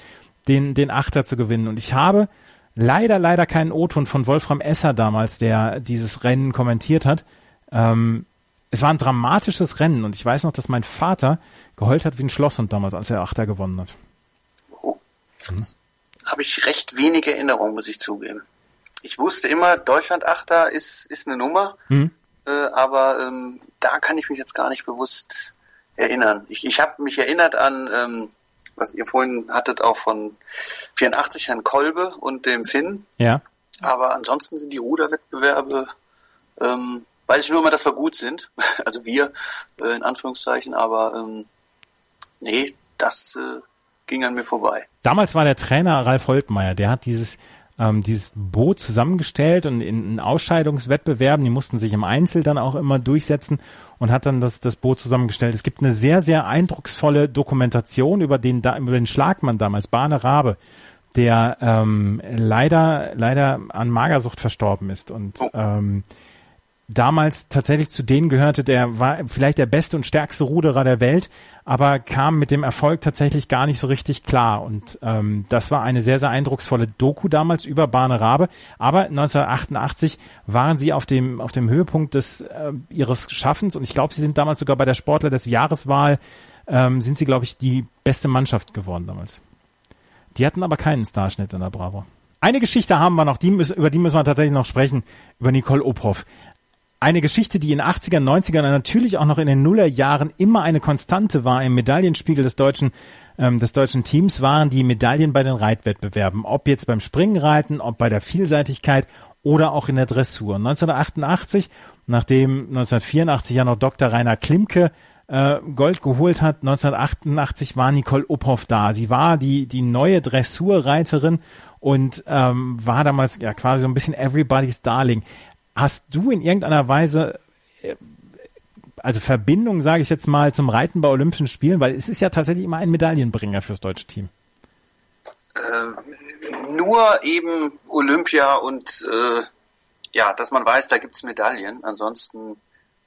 den, den Achter zu gewinnen. Und ich habe leider, leider keinen O-Ton von Wolfram Esser damals, der dieses Rennen kommentiert hat. Ähm, es war ein dramatisches Rennen und ich weiß noch, dass mein Vater geheult hat wie ein Schlosshund damals, als er Achter gewonnen hat. Oh. Hm. Habe ich recht wenige Erinnerungen, muss ich zugeben. Ich wusste immer, Deutschland Achter ist, ist eine Nummer. Hm äh, aber ähm, da kann ich mich jetzt gar nicht bewusst erinnern. Ich, ich habe mich erinnert an, ähm, was ihr vorhin hattet, auch von 84 Herrn Kolbe und dem Finn. Ja. Aber ansonsten sind die Ruderwettbewerbe, ähm, weiß ich nur immer, dass wir gut sind. Also wir, äh, in Anführungszeichen, aber ähm, nee, das äh, ging an mir vorbei. Damals war der Trainer Ralf Holtmeier, der hat dieses ähm, dieses Boot zusammengestellt und in, in Ausscheidungswettbewerben, die mussten sich im Einzel dann auch immer durchsetzen und hat dann das, das Boot zusammengestellt. Es gibt eine sehr, sehr eindrucksvolle Dokumentation über den, über den Schlagmann damals, Bahne Rabe, der ähm, leider, leider an Magersucht verstorben ist und oh. ähm, damals tatsächlich zu denen gehörte, der war vielleicht der beste und stärkste Ruderer der Welt, aber kam mit dem Erfolg tatsächlich gar nicht so richtig klar. Und ähm, das war eine sehr, sehr eindrucksvolle Doku damals über Bahne Rabe. Aber 1988 waren sie auf dem, auf dem Höhepunkt des äh, ihres Schaffens und ich glaube, sie sind damals sogar bei der Sportler des Jahreswahl, ähm, sind sie, glaube ich, die beste Mannschaft geworden damals. Die hatten aber keinen Starschnitt in der Bravo. Eine Geschichte haben wir noch, die, über die müssen wir tatsächlich noch sprechen, über Nicole Ophoff eine Geschichte, die in 80ern, 90ern und natürlich auch noch in den Nullerjahren immer eine Konstante war im Medaillenspiegel des deutschen ähm, des deutschen Teams waren die Medaillen bei den Reitwettbewerben, ob jetzt beim Springreiten, ob bei der Vielseitigkeit oder auch in der Dressur. 1988, nachdem 1984 ja noch Dr. Rainer Klimke äh, Gold geholt hat, 1988 war Nicole Uphoff da. Sie war die die neue Dressurreiterin und ähm, war damals ja quasi so ein bisschen everybody's darling. Hast du in irgendeiner Weise äh, also Verbindung, sage ich jetzt mal, zum Reiten bei Olympischen Spielen, weil es ist ja tatsächlich immer ein Medaillenbringer fürs deutsche Team. Äh, nur eben Olympia und äh, ja, dass man weiß, da gibt's Medaillen. Ansonsten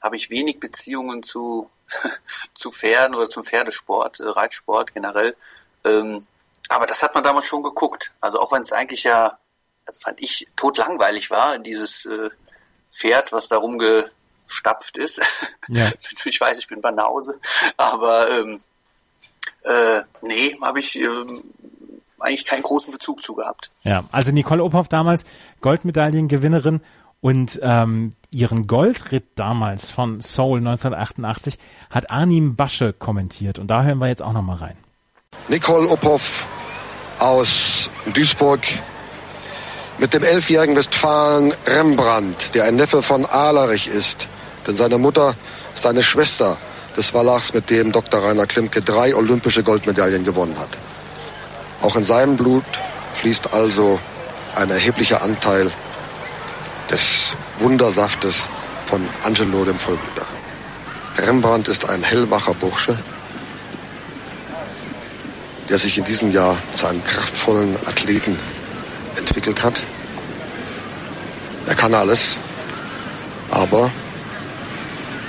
habe ich wenig Beziehungen zu zu Pferden oder zum Pferdesport, äh, Reitsport generell. Ähm, aber das hat man damals schon geguckt. Also auch wenn es eigentlich ja, also fand ich totlangweilig war, dieses äh, Pferd, was da rumgestapft ist. Ja. ich weiß, ich bin Banause, aber ähm, äh, nee, habe ich ähm, eigentlich keinen großen Bezug zu gehabt. Ja, also Nicole Ophoff damals Goldmedaillengewinnerin und ähm, ihren Goldritt damals von Seoul 1988 hat Arnim Basche kommentiert und da hören wir jetzt auch nochmal rein. Nicole Ophoff aus Duisburg mit dem elfjährigen Westfalen Rembrandt, der ein Neffe von Ahlerich ist. Denn seine Mutter ist eine Schwester des Wallachs, mit dem Dr. Rainer Klimke drei olympische Goldmedaillen gewonnen hat. Auch in seinem Blut fließt also ein erheblicher Anteil des Wundersaftes von Angelo dem Vollblüter. Rembrandt ist ein hellwacher Bursche, der sich in diesem Jahr zu einem kraftvollen Athleten entwickelt hat. Er kann alles. Aber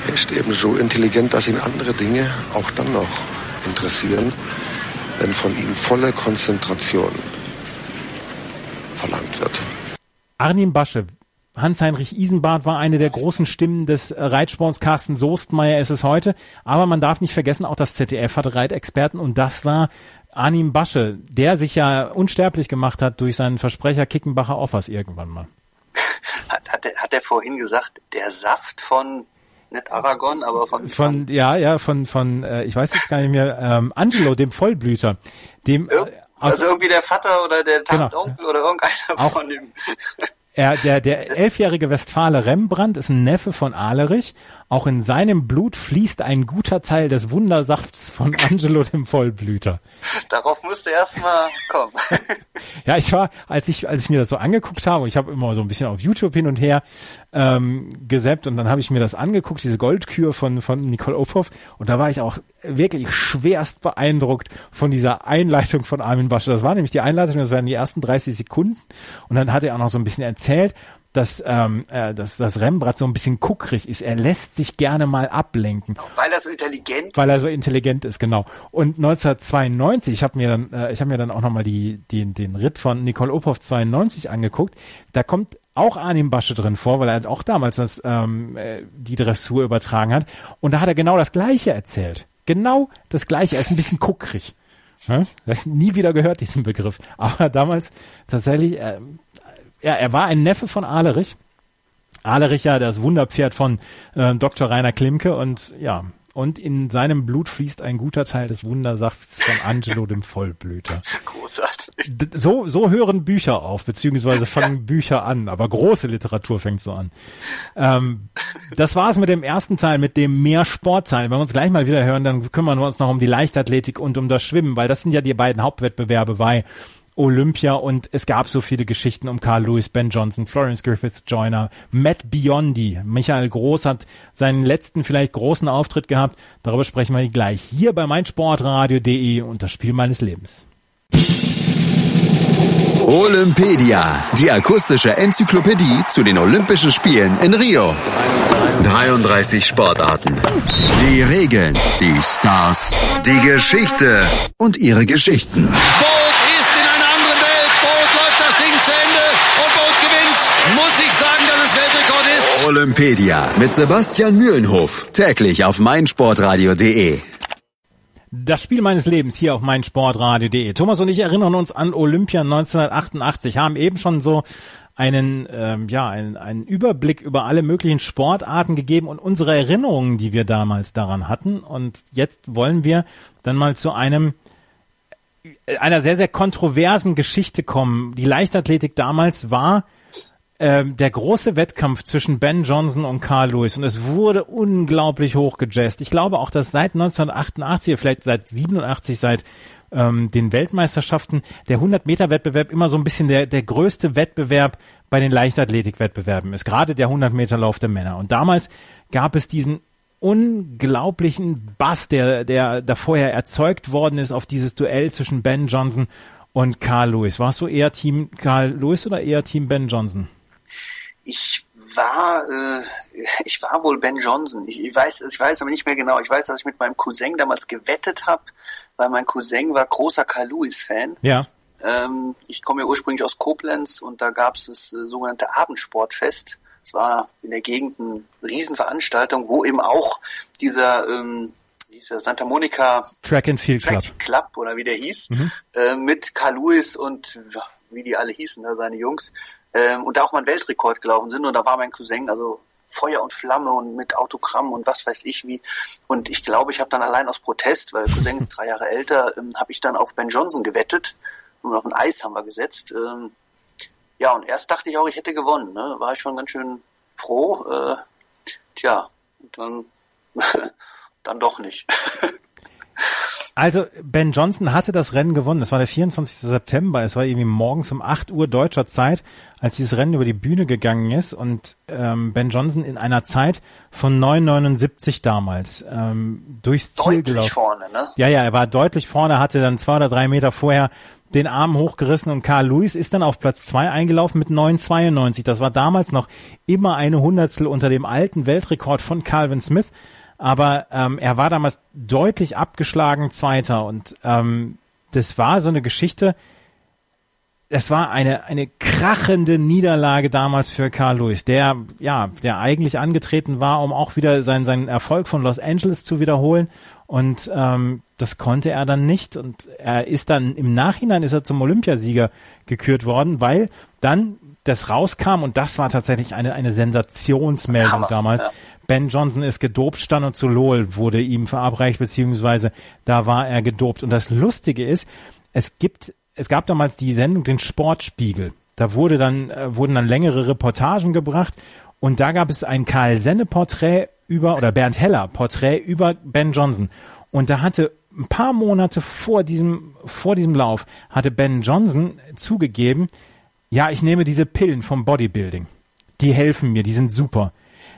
er ist eben so intelligent, dass ihn andere Dinge auch dann noch interessieren, wenn von ihm volle Konzentration verlangt wird. Arnim Basche, Hans-Heinrich Isenbart war eine der großen Stimmen des Reitsports. Carsten Soestmeier ist es heute. Aber man darf nicht vergessen, auch das ZDF hatte Reitexperten und das war Arnim Basche, der sich ja unsterblich gemacht hat durch seinen Versprecher Kickenbacher Offers irgendwann mal. Hat, hat, er, hat er vorhin gesagt, der Saft von nicht Aragon, aber von, von ja ja von von äh, ich weiß jetzt gar nicht mehr ähm, Angelo dem Vollblüter dem Ir also irgendwie der Vater oder der Tantonkel genau. oder irgendeiner auch, von dem er, der, der elfjährige Westfale Rembrandt ist ein Neffe von Alerich. Auch in seinem Blut fließt ein guter Teil des Wundersafts von Angelo dem Vollblüter. Darauf musste erstmal kommen. ja, ich war, als ich, als ich mir das so angeguckt habe, ich habe immer so ein bisschen auf YouTube hin und her ähm, gesäppt und dann habe ich mir das angeguckt, diese Goldkür von, von Nicole Ophoff und da war ich auch wirklich schwerst beeindruckt von dieser Einleitung von Armin Basche. Das war nämlich die Einleitung, das waren die ersten 30 Sekunden und dann hat er auch noch so ein bisschen erzählt, dass, ähm, äh, dass, dass Rembrandt so ein bisschen kuckrig ist. Er lässt sich gerne mal ablenken. Weil er so intelligent ist. Weil er so intelligent ist, genau. Und 1992, ich habe mir dann, äh, ich habe mir dann auch nochmal die, den, den Ritt von Nicole Ophoff 92 angeguckt. Da kommt auch Arnim Basche drin vor, weil er auch damals das, ähm, äh, die Dressur übertragen hat. Und da hat er genau das Gleiche erzählt. Genau das Gleiche. Er ist ein bisschen kuckrig. Ja? nie wieder gehört, diesen Begriff. Aber damals tatsächlich, äh, ja, er war ein Neffe von Ahlerich. Ahlerich ja das Wunderpferd von äh, Dr. Rainer Klimke und ja, und in seinem Blut fließt ein guter Teil des Wundersafts von Angelo dem Vollblüter. Großartig. So, so hören Bücher auf, beziehungsweise fangen ja. Bücher an, aber große Literatur fängt so an. Ähm, das war's mit dem ersten Teil, mit dem mehr Sportteil. Wenn wir uns gleich mal wieder hören, dann kümmern wir uns noch um die Leichtathletik und um das Schwimmen, weil das sind ja die beiden Hauptwettbewerbe bei Olympia und es gab so viele Geschichten um Carl Lewis, Ben Johnson, Florence Griffiths Joyner, Matt Biondi. Michael Groß hat seinen letzten vielleicht großen Auftritt gehabt. Darüber sprechen wir gleich hier bei meinsportradio.de und das Spiel meines Lebens. Olympedia, die akustische Enzyklopädie zu den Olympischen Spielen in Rio. 33 Sportarten. Die Regeln, die Stars, die Geschichte und ihre Geschichten. Olympedia mit Sebastian Mühlenhof. Täglich auf meinsportradio.de. Das Spiel meines Lebens hier auf meinsportradio.de. Thomas und ich erinnern uns an Olympia 1988, haben eben schon so einen, ähm, ja, einen, einen Überblick über alle möglichen Sportarten gegeben und unsere Erinnerungen, die wir damals daran hatten. Und jetzt wollen wir dann mal zu einem einer sehr, sehr kontroversen Geschichte kommen. Die Leichtathletik damals war ähm, der große Wettkampf zwischen Ben Johnson und Carl Lewis und es wurde unglaublich hochgejazzt. Ich glaube auch, dass seit 1988, vielleicht seit 87, seit ähm, den Weltmeisterschaften der 100-Meter-Wettbewerb immer so ein bisschen der, der größte Wettbewerb bei den Leichtathletik-Wettbewerben ist, gerade der 100-Meter-Lauf der Männer. Und damals gab es diesen unglaublichen Bass, der, der da vorher erzeugt worden ist auf dieses Duell zwischen Ben Johnson und Carl Lewis. Warst du eher Team Carl Lewis oder eher Team Ben Johnson? Ich war, äh, ich war wohl Ben Johnson. Ich, ich weiß, ich weiß aber nicht mehr genau. Ich weiß, dass ich mit meinem Cousin damals gewettet habe, weil mein Cousin war großer Carl Lewis Fan. Ja. Ähm, ich komme ja ursprünglich aus Koblenz und da gab es das äh, sogenannte Abendsportfest. Es war in der Gegend eine Riesenveranstaltung, wo eben auch dieser ähm, dieser Santa Monica Track and Field Track Club. Club oder wie der hieß, mhm. äh, mit Carl Lewis und wie die alle hießen, da seine Jungs, ähm, und da auch mal einen Weltrekord gelaufen sind und da war mein Cousin also Feuer und Flamme und mit Autogramm und was weiß ich wie. Und ich glaube, ich habe dann allein aus Protest, weil Cousin ist drei Jahre älter, ähm, habe ich dann auf Ben Johnson gewettet und auf ein Eis haben wir gesetzt. Ähm, ja, und erst dachte ich auch, ich hätte gewonnen. Ne? War ich schon ganz schön froh. Äh, tja, und dann, dann doch nicht. Also Ben Johnson hatte das Rennen gewonnen. Das war der 24. September. Es war irgendwie morgens um 8 Uhr deutscher Zeit, als dieses Rennen über die Bühne gegangen ist. Und ähm, Ben Johnson in einer Zeit von 9,79 damals ähm, durchs Ziel deutlich gelaufen. vorne, ne? Ja, ja, er war deutlich vorne, hatte dann zwei oder drei Meter vorher den Arm hochgerissen und Carl Lewis ist dann auf Platz zwei eingelaufen mit 9,92. Das war damals noch immer eine Hundertstel unter dem alten Weltrekord von Calvin Smith. Aber ähm, er war damals deutlich abgeschlagen Zweiter und ähm, das war so eine Geschichte, es war eine, eine krachende Niederlage damals für Carl Lewis, der, ja, der eigentlich angetreten war, um auch wieder seinen, seinen Erfolg von Los Angeles zu wiederholen. Und ähm, das konnte er dann nicht. Und er ist dann im Nachhinein ist er zum Olympiasieger gekürt worden, weil dann das rauskam und das war tatsächlich eine, eine Sensationsmeldung Hammer, damals. Ja. Ben Johnson ist gedopt, stand und zu Lowell wurde ihm verabreicht, beziehungsweise da war er gedopt. Und das Lustige ist, es gibt es gab damals die Sendung den Sportspiegel. Da wurde dann, äh, wurden dann längere Reportagen gebracht und da gab es ein Karl Senne Porträt über, oder Bernd Heller Porträt über Ben Johnson. Und da hatte ein paar Monate vor diesem, vor diesem Lauf hatte Ben Johnson zugegeben, ja, ich nehme diese Pillen vom Bodybuilding. Die helfen mir, die sind super.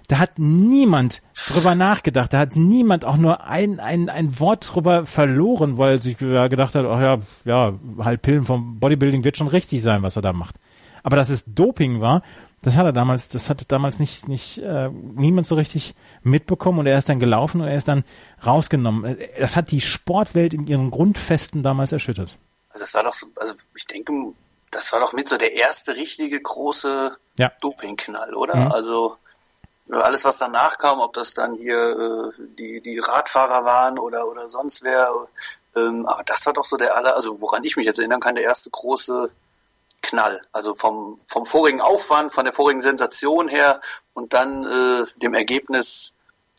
Da hat niemand drüber nachgedacht. Da hat niemand auch nur ein, ein, ein Wort drüber verloren, weil sich gedacht hat, ach ja, ja, halt Pillen vom Bodybuilding wird schon richtig sein, was er da macht. Aber dass es Doping war, das hat er damals, das hatte damals nicht, nicht äh, niemand so richtig mitbekommen und er ist dann gelaufen und er ist dann rausgenommen. Das hat die Sportwelt in ihren Grundfesten damals erschüttert. Also das war doch, so, also ich denke, das war doch mit so der erste richtige große ja. Dopingknall, oder? Mhm. Also alles, was danach kam, ob das dann hier äh, die, die Radfahrer waren oder, oder sonst wer. Ähm, aber das war doch so der aller, also woran ich mich jetzt erinnern kann, der erste große Knall. Also vom, vom vorigen Aufwand, von der vorigen Sensation her und dann äh, dem Ergebnis,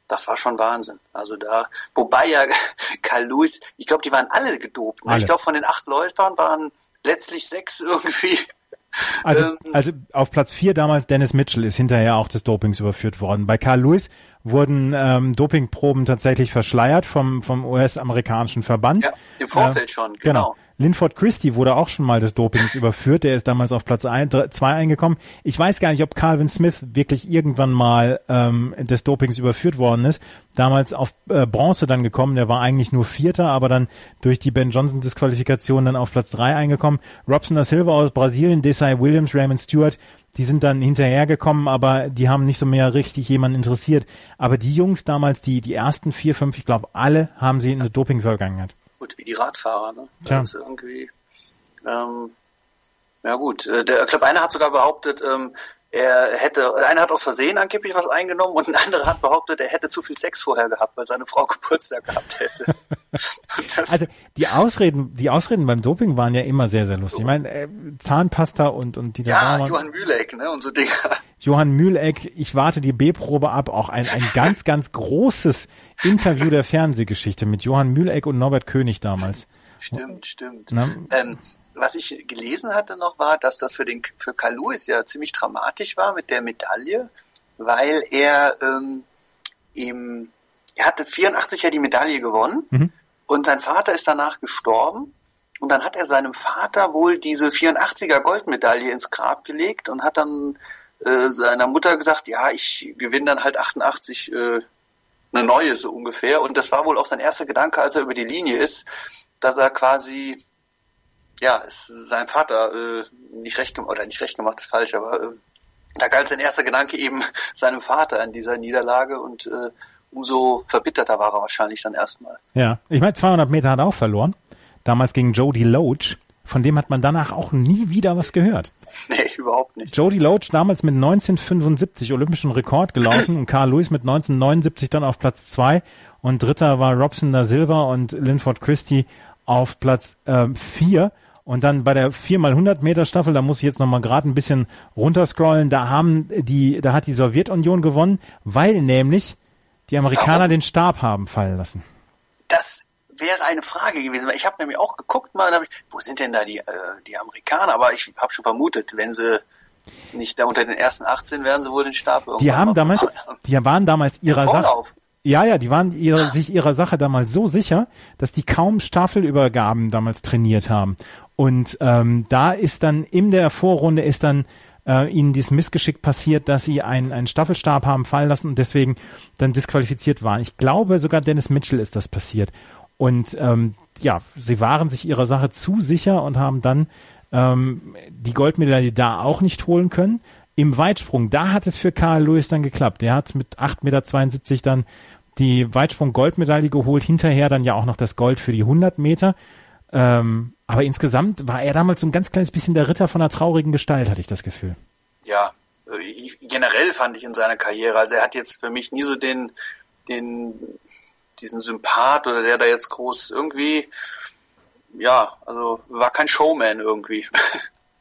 das war schon Wahnsinn. Also da, wobei ja Karl Lewis, ich glaube, die waren alle gedopt. Ne? Alle. Ich glaube, von den acht Läufern waren letztlich sechs irgendwie also, ähm, also auf Platz vier damals Dennis Mitchell ist hinterher auch des Dopings überführt worden. Bei Carl Lewis wurden ähm, Dopingproben tatsächlich verschleiert vom, vom US-amerikanischen Verband. Ja, im Vorfeld äh, schon, genau. genau. Linford Christie wurde auch schon mal des Dopings überführt. Der ist damals auf Platz 2 eingekommen. Ich weiß gar nicht, ob Calvin Smith wirklich irgendwann mal ähm, des Dopings überführt worden ist. Damals auf äh, Bronze dann gekommen. Der war eigentlich nur Vierter, aber dann durch die Ben Johnson Disqualifikation dann auf Platz 3 eingekommen. Robson da Silva aus Brasilien, Desai Williams, Raymond Stewart, die sind dann hinterhergekommen, aber die haben nicht so mehr richtig jemanden interessiert. Aber die Jungs damals, die, die ersten vier, fünf, ich glaube, alle haben sie in der Doping-Vergangenheit gut, wie die Radfahrer, ne? Tja. Das ist irgendwie, ähm, ja gut. Äh, der, ich glaube, einer hat sogar behauptet, ähm, er hätte, einer hat aus Versehen angeblich was eingenommen und ein anderer hat behauptet, er hätte zu viel Sex vorher gehabt, weil seine Frau Geburtstag gehabt hätte. also die Ausreden, die Ausreden beim Doping waren ja immer sehr, sehr lustig. Ich meine, äh, Zahnpasta und und die Ja, da Johann Mühleck, ne, und so Dinger. Johann Mühleck, ich warte die B-Probe ab, auch ein, ein ganz, ganz großes Interview der Fernsehgeschichte mit Johann Mühleck und Norbert König damals. Stimmt, stimmt. Ähm, was ich gelesen hatte noch war, dass das für den für Lewis ja ziemlich dramatisch war mit der Medaille, weil er ähm, ihm er hatte 84 ja die Medaille gewonnen mhm. und sein Vater ist danach gestorben und dann hat er seinem Vater wohl diese 84er Goldmedaille ins Grab gelegt und hat dann äh, seiner Mutter gesagt, ja, ich gewinne dann halt 88 äh, eine neue so ungefähr und das war wohl auch sein erster Gedanke, als er über die Linie ist, dass er quasi ja, ist sein Vater äh, nicht recht gemacht, oder nicht recht gemacht, ist falsch, aber äh, da galt sein erster Gedanke eben seinem Vater in dieser Niederlage und äh, umso verbitterter war er wahrscheinlich dann erstmal. Ja, ich meine, 200 Meter hat er auch verloren. Damals gegen Jody Loach. Von dem hat man danach auch nie wieder was gehört. Nee, überhaupt nicht. Jody Loach damals mit 1975 olympischen Rekord gelaufen und Carl Lewis mit 1979 dann auf Platz zwei und dritter war Robson da Silva und Linford Christie auf Platz äh, vier. Und dann bei der 4x100 Meter Staffel, da muss ich jetzt nochmal gerade ein bisschen runterscrollen, da haben die, da hat die Sowjetunion gewonnen, weil nämlich die Amerikaner Warum? den Stab haben fallen lassen. Das wäre eine Frage gewesen, ich habe nämlich auch geguckt mal, ich, wo sind denn da die, äh, die Amerikaner? Aber ich habe schon vermutet, wenn sie nicht da unter den ersten 18 werden sie wohl den Stab irgendwann Die haben damals, die waren damals ihrer Sache. Ja, ja, die waren ihre, sich ihrer Sache damals so sicher, dass die kaum Staffelübergaben damals trainiert haben. Und ähm, da ist dann in der Vorrunde ist dann äh, ihnen dieses Missgeschick passiert, dass sie einen, einen Staffelstab haben fallen lassen und deswegen dann disqualifiziert waren. Ich glaube, sogar Dennis Mitchell ist das passiert. Und ähm, ja, sie waren sich ihrer Sache zu sicher und haben dann ähm, die Goldmedaille da auch nicht holen können. Im Weitsprung, da hat es für Karl Lewis dann geklappt. Der hat mit 8,72 Meter dann die Weitsprung-Goldmedaille geholt, hinterher dann ja auch noch das Gold für die 100 Meter. Ähm, aber insgesamt war er damals so ein ganz kleines bisschen der Ritter von einer traurigen Gestalt, hatte ich das Gefühl. Ja, äh, generell fand ich in seiner Karriere, also er hat jetzt für mich nie so den, den, diesen Sympath oder der da jetzt groß irgendwie, ja, also war kein Showman irgendwie.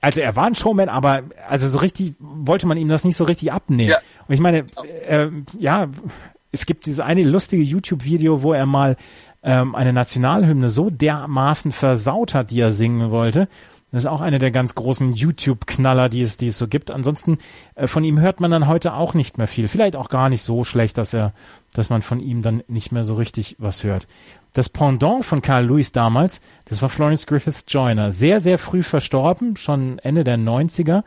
Also er war ein Showman, aber also so richtig wollte man ihm das nicht so richtig abnehmen. Ja. Und ich meine, äh, ja, es gibt dieses eine lustige YouTube-Video, wo er mal ähm, eine Nationalhymne so dermaßen versaut hat, die er singen wollte, das ist auch eine der ganz großen YouTube-Knaller, die es, die es so gibt. Ansonsten äh, von ihm hört man dann heute auch nicht mehr viel. Vielleicht auch gar nicht so schlecht, dass er, dass man von ihm dann nicht mehr so richtig was hört. Das Pendant von Carl Lewis damals, das war Florence Griffiths Joyner. Sehr, sehr früh verstorben, schon Ende der 90er.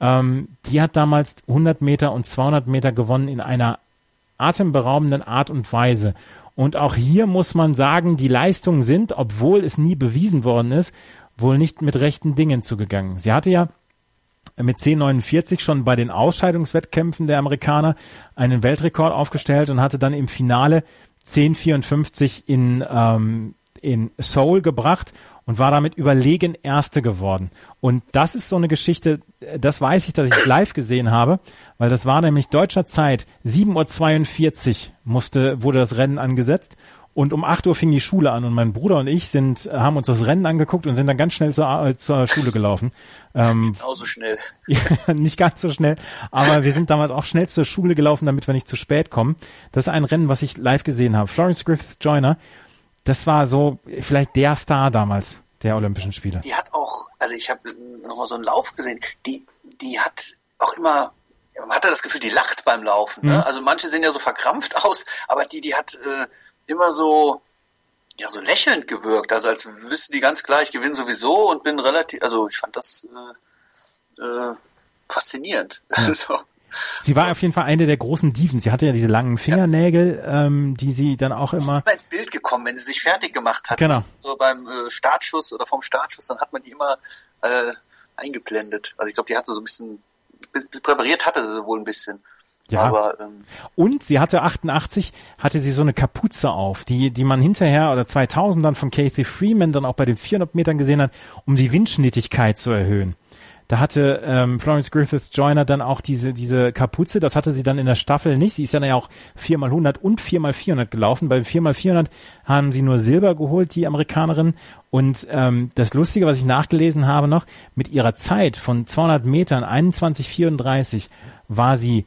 Ähm, die hat damals 100 Meter und 200 Meter gewonnen in einer atemberaubenden Art und Weise. Und auch hier muss man sagen, die Leistungen sind, obwohl es nie bewiesen worden ist, wohl nicht mit rechten Dingen zugegangen. Sie hatte ja mit 10,49 schon bei den Ausscheidungswettkämpfen der Amerikaner einen Weltrekord aufgestellt und hatte dann im Finale 10,54 in, ähm, in Seoul gebracht und war damit überlegen Erste geworden. Und das ist so eine Geschichte, das weiß ich, dass ich live gesehen habe, weil das war nämlich deutscher Zeit, 7.42 Uhr musste, wurde das Rennen angesetzt und um 8 Uhr fing die Schule an und mein Bruder und ich sind, äh, haben uns das Rennen angeguckt und sind dann ganz schnell zur, äh, zur Schule gelaufen. Ähm, Genauso schnell. ja, nicht ganz so schnell, aber wir sind damals auch schnell zur Schule gelaufen, damit wir nicht zu spät kommen. Das ist ein Rennen, was ich live gesehen habe. Florence Griffith Joyner, das war so vielleicht der Star damals der Olympischen Spiele. Die hat auch, also ich habe nochmal so einen Lauf gesehen, die, die hat auch immer man hatte das Gefühl, die lacht beim Laufen. Ne? Mhm. Also manche sehen ja so verkrampft aus, aber die, die hat äh, immer so, ja, so lächelnd gewirkt. Also als wüsste die ganz klar, ich gewinne sowieso und bin relativ, also ich fand das äh, äh, faszinierend. Ja. so. Sie war auf jeden Fall eine der großen Diven. Sie hatte ja diese langen Fingernägel, ja. ähm, die sie dann auch immer. immer ins Bild gekommen, wenn sie sich fertig gemacht hat. Genau. So beim äh, Startschuss oder vom Startschuss, dann hat man die immer äh, eingeblendet. Also ich glaube, die hatte so ein bisschen präpariert hatte sie wohl ein bisschen. Ja. Aber, ähm, und sie hatte 88, hatte sie so eine Kapuze auf, die, die man hinterher oder 2000 dann von Kathy Freeman dann auch bei den 400 Metern gesehen hat, um die Windschnittigkeit zu erhöhen. Da hatte ähm, Florence Griffiths Joyner dann auch diese diese Kapuze, das hatte sie dann in der Staffel nicht. Sie ist dann ja auch 4x100 und 4x400 gelaufen. Bei 4x400 haben sie nur Silber geholt, die Amerikanerin. Und ähm, das Lustige, was ich nachgelesen habe noch, mit ihrer Zeit von 200 Metern 21,34 war sie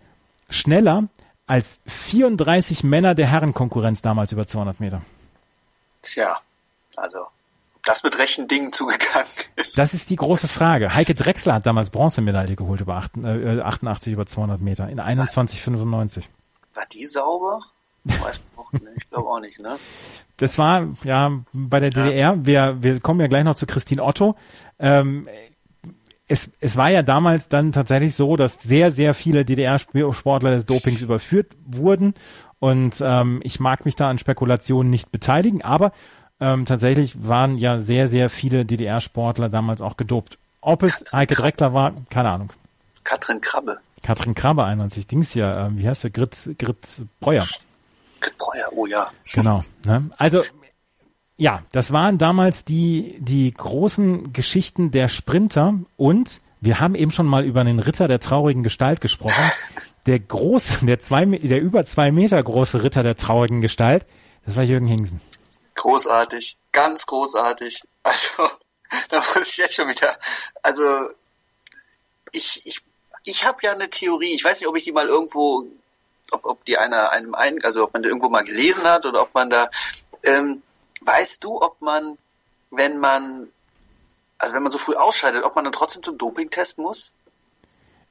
schneller als 34 Männer der Herrenkonkurrenz damals über 200 Meter. Tja, also das mit rechten Dingen zugegangen ist. Das ist die große Frage. Heike Drechsler hat damals Bronzemedaille geholt über 88 äh, über 200 Meter in 21,95. War die sauber? Ich glaube auch nicht, ne? Das war ja bei der DDR. Wir, wir kommen ja gleich noch zu Christine Otto. Ähm, es, es war ja damals dann tatsächlich so, dass sehr, sehr viele DDR-Sportler des Dopings überführt wurden. Und ähm, ich mag mich da an Spekulationen nicht beteiligen, aber ähm, tatsächlich waren ja sehr, sehr viele DDR-Sportler damals auch gedopt. Ob es Heike Dreckler war, keine Ahnung. Katrin Krabbe. Katrin Krabbe 91, Dings hier, ähm, wie heißt der? Grit, Grit Breuer. Grit Breuer, oh ja. Genau. Ne? Also ja, das waren damals die, die großen Geschichten der Sprinter und wir haben eben schon mal über den Ritter der traurigen Gestalt gesprochen. Der große, der zwei, der über zwei Meter große Ritter der traurigen Gestalt, das war Jürgen Hingsen. Großartig, ganz großartig. Also, da muss ich jetzt schon wieder, also, ich, ich, ich habe ja eine Theorie, ich weiß nicht, ob ich die mal irgendwo, ob, ob die einer einem ein, also ob man die irgendwo mal gelesen hat oder ob man da, ähm, Weißt du, ob man, wenn man, also wenn man so früh ausscheidet, ob man dann trotzdem zum Doping-Test muss?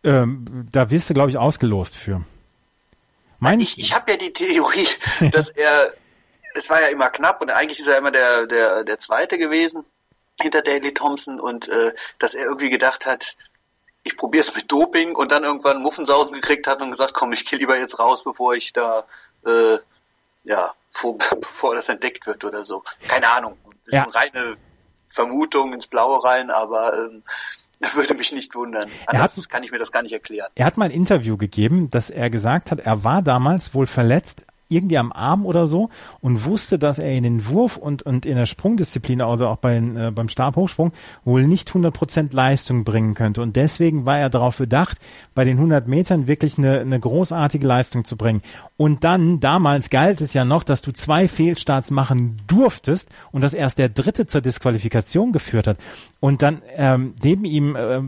Ähm, da wirst du, glaube ich, ausgelost für. Mein ich ich habe ja die Theorie, dass er, es war ja immer knapp und eigentlich ist er immer der, der, der Zweite gewesen hinter Daley Thompson und äh, dass er irgendwie gedacht hat, ich probiere es mit Doping und dann irgendwann Muffensausen gekriegt hat und gesagt, komm, ich kill lieber jetzt raus, bevor ich da äh, ja vor, bevor das entdeckt wird oder so. Keine Ahnung. Das ja. ist eine reine Vermutung ins Blaue rein, aber ähm, würde mich nicht wundern. Er hat, kann ich mir das gar nicht erklären. Er hat mal ein Interview gegeben, dass er gesagt hat, er war damals wohl verletzt irgendwie am Arm oder so und wusste, dass er in den Wurf und, und in der Sprungdisziplin, also auch bei, äh, beim Stabhochsprung, wohl nicht 100% Leistung bringen könnte. Und deswegen war er darauf bedacht, bei den 100 Metern wirklich eine, eine großartige Leistung zu bringen. Und dann, damals galt es ja noch, dass du zwei Fehlstarts machen durftest und dass erst der dritte zur Disqualifikation geführt hat. Und dann ähm, neben ihm äh,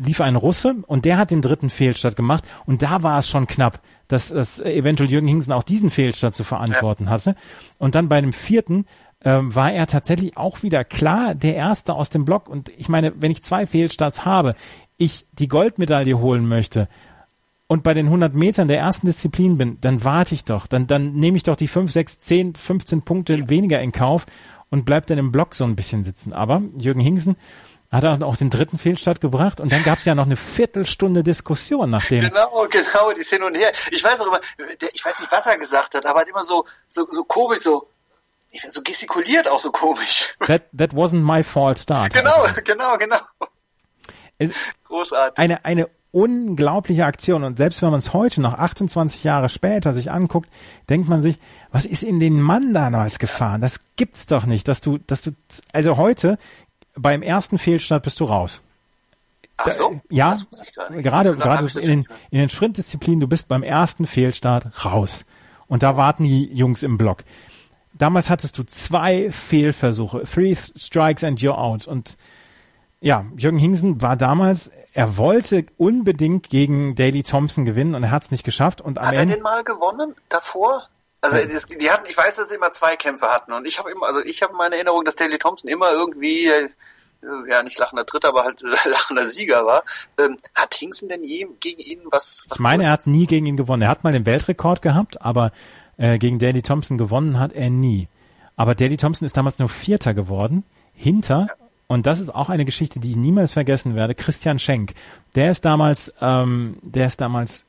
lief ein Russe und der hat den dritten Fehlstart gemacht und da war es schon knapp dass, dass eventuell Jürgen Hingsen auch diesen Fehlstart zu verantworten ja. hatte. Und dann bei dem vierten ähm, war er tatsächlich auch wieder klar der Erste aus dem Block. Und ich meine, wenn ich zwei Fehlstarts habe, ich die Goldmedaille holen möchte und bei den 100 Metern der ersten Disziplin bin, dann warte ich doch. Dann, dann nehme ich doch die 5, 6, 10, 15 Punkte weniger in Kauf und bleib dann im Block so ein bisschen sitzen. Aber Jürgen Hingsen hat er auch den dritten Fehlstart gebracht und dann gab es ja noch eine Viertelstunde Diskussion nach dem. Genau, genau, die hin und her. Ich weiß auch immer, ich weiß nicht, was er gesagt hat, aber hat immer so, so, so komisch, so, so gestikuliert auch so komisch. That, that wasn't my fault start. Genau, genau, genau. Es Großartig. Eine, eine unglaubliche Aktion und selbst wenn man es heute noch 28 Jahre später sich anguckt, denkt man sich, was ist in den Mann damals gefahren? Das gibt's doch nicht, dass du, dass du, also heute beim ersten Fehlstart bist du raus. Ach so? Ja, gerade, gerade in den, in den Sprintdisziplinen, du bist beim ersten Fehlstart raus. Und da warten die Jungs im Block. Damals hattest du zwei Fehlversuche. Three strikes and you're out. Und ja, Jürgen Hingsen war damals, er wollte unbedingt gegen Daley Thompson gewinnen und er hat es nicht geschafft. Und hat er den mal gewonnen davor? Also die hatten, ich weiß, dass sie immer zwei Kämpfe hatten und ich habe immer, also ich habe meine Erinnerung, dass Daley Thompson immer irgendwie äh, ja nicht lachender Dritter, aber halt lachender Sieger war. Ähm, hat Hingsen denn je gegen ihn was? was ich meine, er hat nie gegen ihn gewonnen. Er hat mal den Weltrekord gehabt, aber äh, gegen Daley Thompson gewonnen hat er nie. Aber Daley Thompson ist damals nur Vierter geworden, hinter, ja. und das ist auch eine Geschichte, die ich niemals vergessen werde, Christian Schenk. Der ist damals, ähm, der ist damals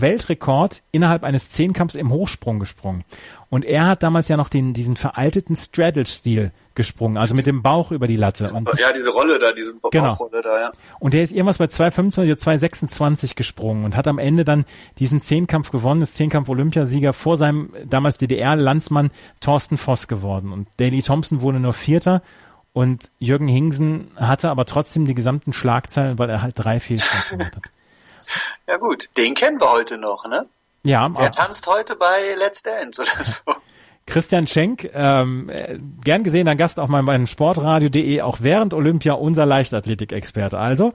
Weltrekord innerhalb eines Zehnkampfs im Hochsprung gesprungen. Und er hat damals ja noch den, diesen veralteten Straddle-Stil gesprungen, also mit dem Bauch über die Latte. Und ja, diese Rolle da, diese genau. Bauchrolle da, ja. Und der ist irgendwas bei 2,25 oder 2,26 gesprungen und hat am Ende dann diesen Zehnkampf gewonnen, ist Zehnkampf-Olympiasieger vor seinem damals DDR-Landsmann Thorsten Voss geworden. Und Daley Thompson wurde nur Vierter und Jürgen Hingsen hatte aber trotzdem die gesamten Schlagzeilen, weil er halt drei Fehlstarts gemacht hat. Ja gut, den kennen wir heute noch, ne? Ja. Er tanzt heute bei Let's Dance oder so. Christian Schenk, ähm, gern gesehener Gast auch mal bei Sportradio.de, auch während Olympia unser Leichtathletik-Experte. Also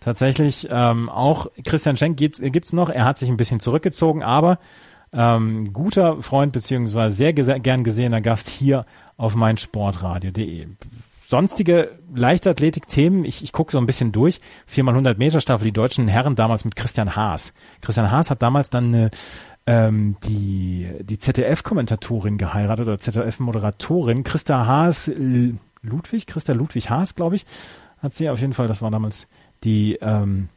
tatsächlich ähm, auch Christian Schenk gibt's, gibt's noch. Er hat sich ein bisschen zurückgezogen, aber ähm, guter Freund beziehungsweise sehr gern gesehener Gast hier auf meinsportradio.de sonstige Leichtathletik-Themen, ich, ich gucke so ein bisschen durch. 4x100 Meter Staffel, die deutschen Herren damals mit Christian Haas. Christian Haas hat damals dann eine, ähm, die, die ZDF-Kommentatorin geheiratet oder ZDF-Moderatorin. Christa Haas Ludwig, Christa Ludwig Haas, glaube ich, hat sie auf jeden Fall, das war damals die, ähm,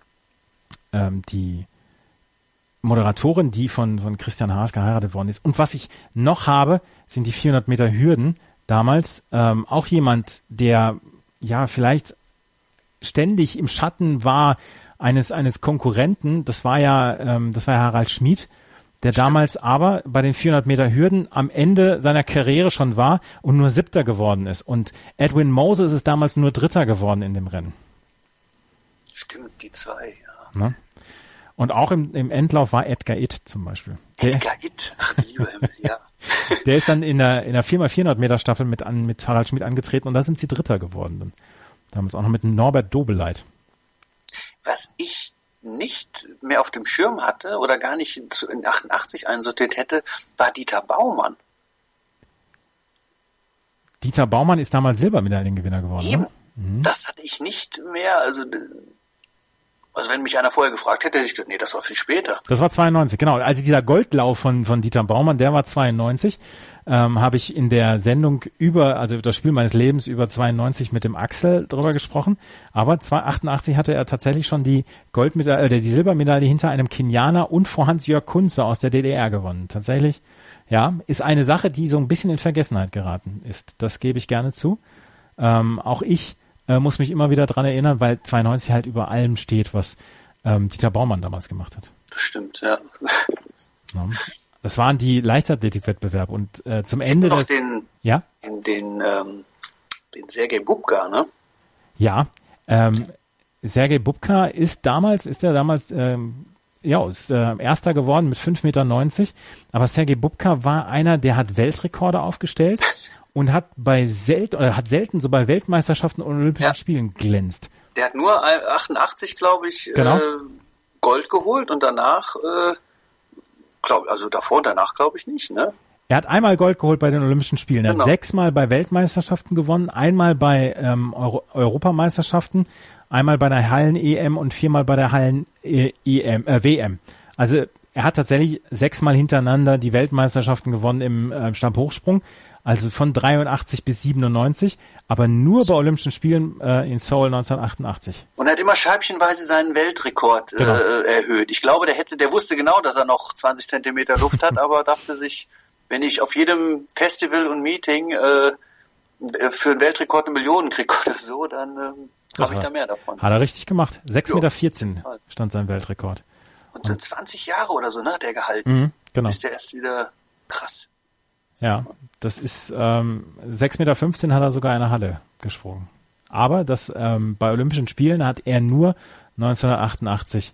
ähm, die Moderatorin, die von, von Christian Haas geheiratet worden ist. Und was ich noch habe, sind die 400 Meter Hürden damals. Ähm, auch jemand, der ja vielleicht ständig im Schatten war eines eines Konkurrenten. Das war ja ähm, das war ja Harald Schmid, der damals aber bei den 400 Meter Hürden am Ende seiner Karriere schon war und nur Siebter geworden ist. Und Edwin Moses ist damals nur Dritter geworden in dem Rennen. Stimmt, die zwei, ja. Ne? Und auch im, im Endlauf war Edgar Itt zum Beispiel. Edgar Itt, ach lieber Himmel, ja. Der ist dann in der, in der 4x400 Meter Staffel mit, an, mit Harald Schmidt angetreten und da sind sie Dritter geworden. Dann. Damals auch noch mit Norbert Dobeleit. Was ich nicht mehr auf dem Schirm hatte oder gar nicht in 88 einsortiert hätte, war Dieter Baumann. Dieter Baumann ist damals Silbermedaillengewinner geworden. Eben. Ne? Mhm. Das hatte ich nicht mehr, also also wenn mich einer vorher gefragt hätte, hätte ich gesagt, nee, das war viel später. Das war 92, genau. Also dieser Goldlauf von, von Dieter Baumann, der war 92. Ähm, habe ich in der Sendung über, also das Spiel meines Lebens über 92 mit dem Axel drüber gesprochen. Aber 88 hatte er tatsächlich schon die Goldmedaille, äh, die Silbermedaille hinter einem Kenianer und vor Hans-Jörg Kunze aus der DDR gewonnen. Tatsächlich, Ja, ist eine Sache, die so ein bisschen in Vergessenheit geraten ist. Das gebe ich gerne zu. Ähm, auch ich äh, muss mich immer wieder dran erinnern, weil 92 halt über allem steht, was ähm, Dieter Baumann damals gemacht hat. Das stimmt, ja. ja. Das waren die Leichtathletikwettbewerbe und äh, zum Ende noch des, den, ja, in den, ähm, den Sergei Bubka, ne? ja, ähm, Sergei Bubka ist damals, ist er damals ähm, ja, ist äh, Erster geworden mit 5,90 Meter. Aber Sergei Bubka war einer, der hat Weltrekorde aufgestellt und hat bei selten oder hat selten so bei Weltmeisterschaften und Olympischen Ja. Spielen glänzt. Der hat nur 88, glaube ich, Genau. äh, Gold geholt und danach, äh, glaub, also davor und danach glaube ich nicht, ne? Er hat einmal Gold geholt bei den Olympischen Spielen. Er Genau. hat sechsmal bei Weltmeisterschaften gewonnen, einmal bei ähm, Euro Europameisterschaften, einmal bei der Hallen-EM und viermal bei der Hallen-EM, äh, WM. Also er hat tatsächlich sechsmal hintereinander die Weltmeisterschaften gewonnen im äh, Stabhochsprung, also von 83 bis 97, aber nur bei Olympischen Spielen äh, in Seoul 1988. Und er hat immer scheibchenweise seinen Weltrekord Genau. äh, erhöht. Ich glaube, der hätte, der wusste genau, dass er noch 20 Zentimeter Luft hat, aber dachte sich, wenn ich auf jedem Festival und Meeting äh, für einen Weltrekord eine Million kriege oder so, dann ähm, habe ich hat da er- mehr davon. Hat er richtig gemacht. 6,14 Jo. Meter stand sein Weltrekord. Und so 20 Jahre oder so, ne, hat er gehalten. Mhm, genau. Ist der erst wieder krass. Ja, das ist ähm, 6,15 Meter hat er sogar in der Halle gesprungen. Aber das ähm, bei Olympischen Spielen hat er nur 1988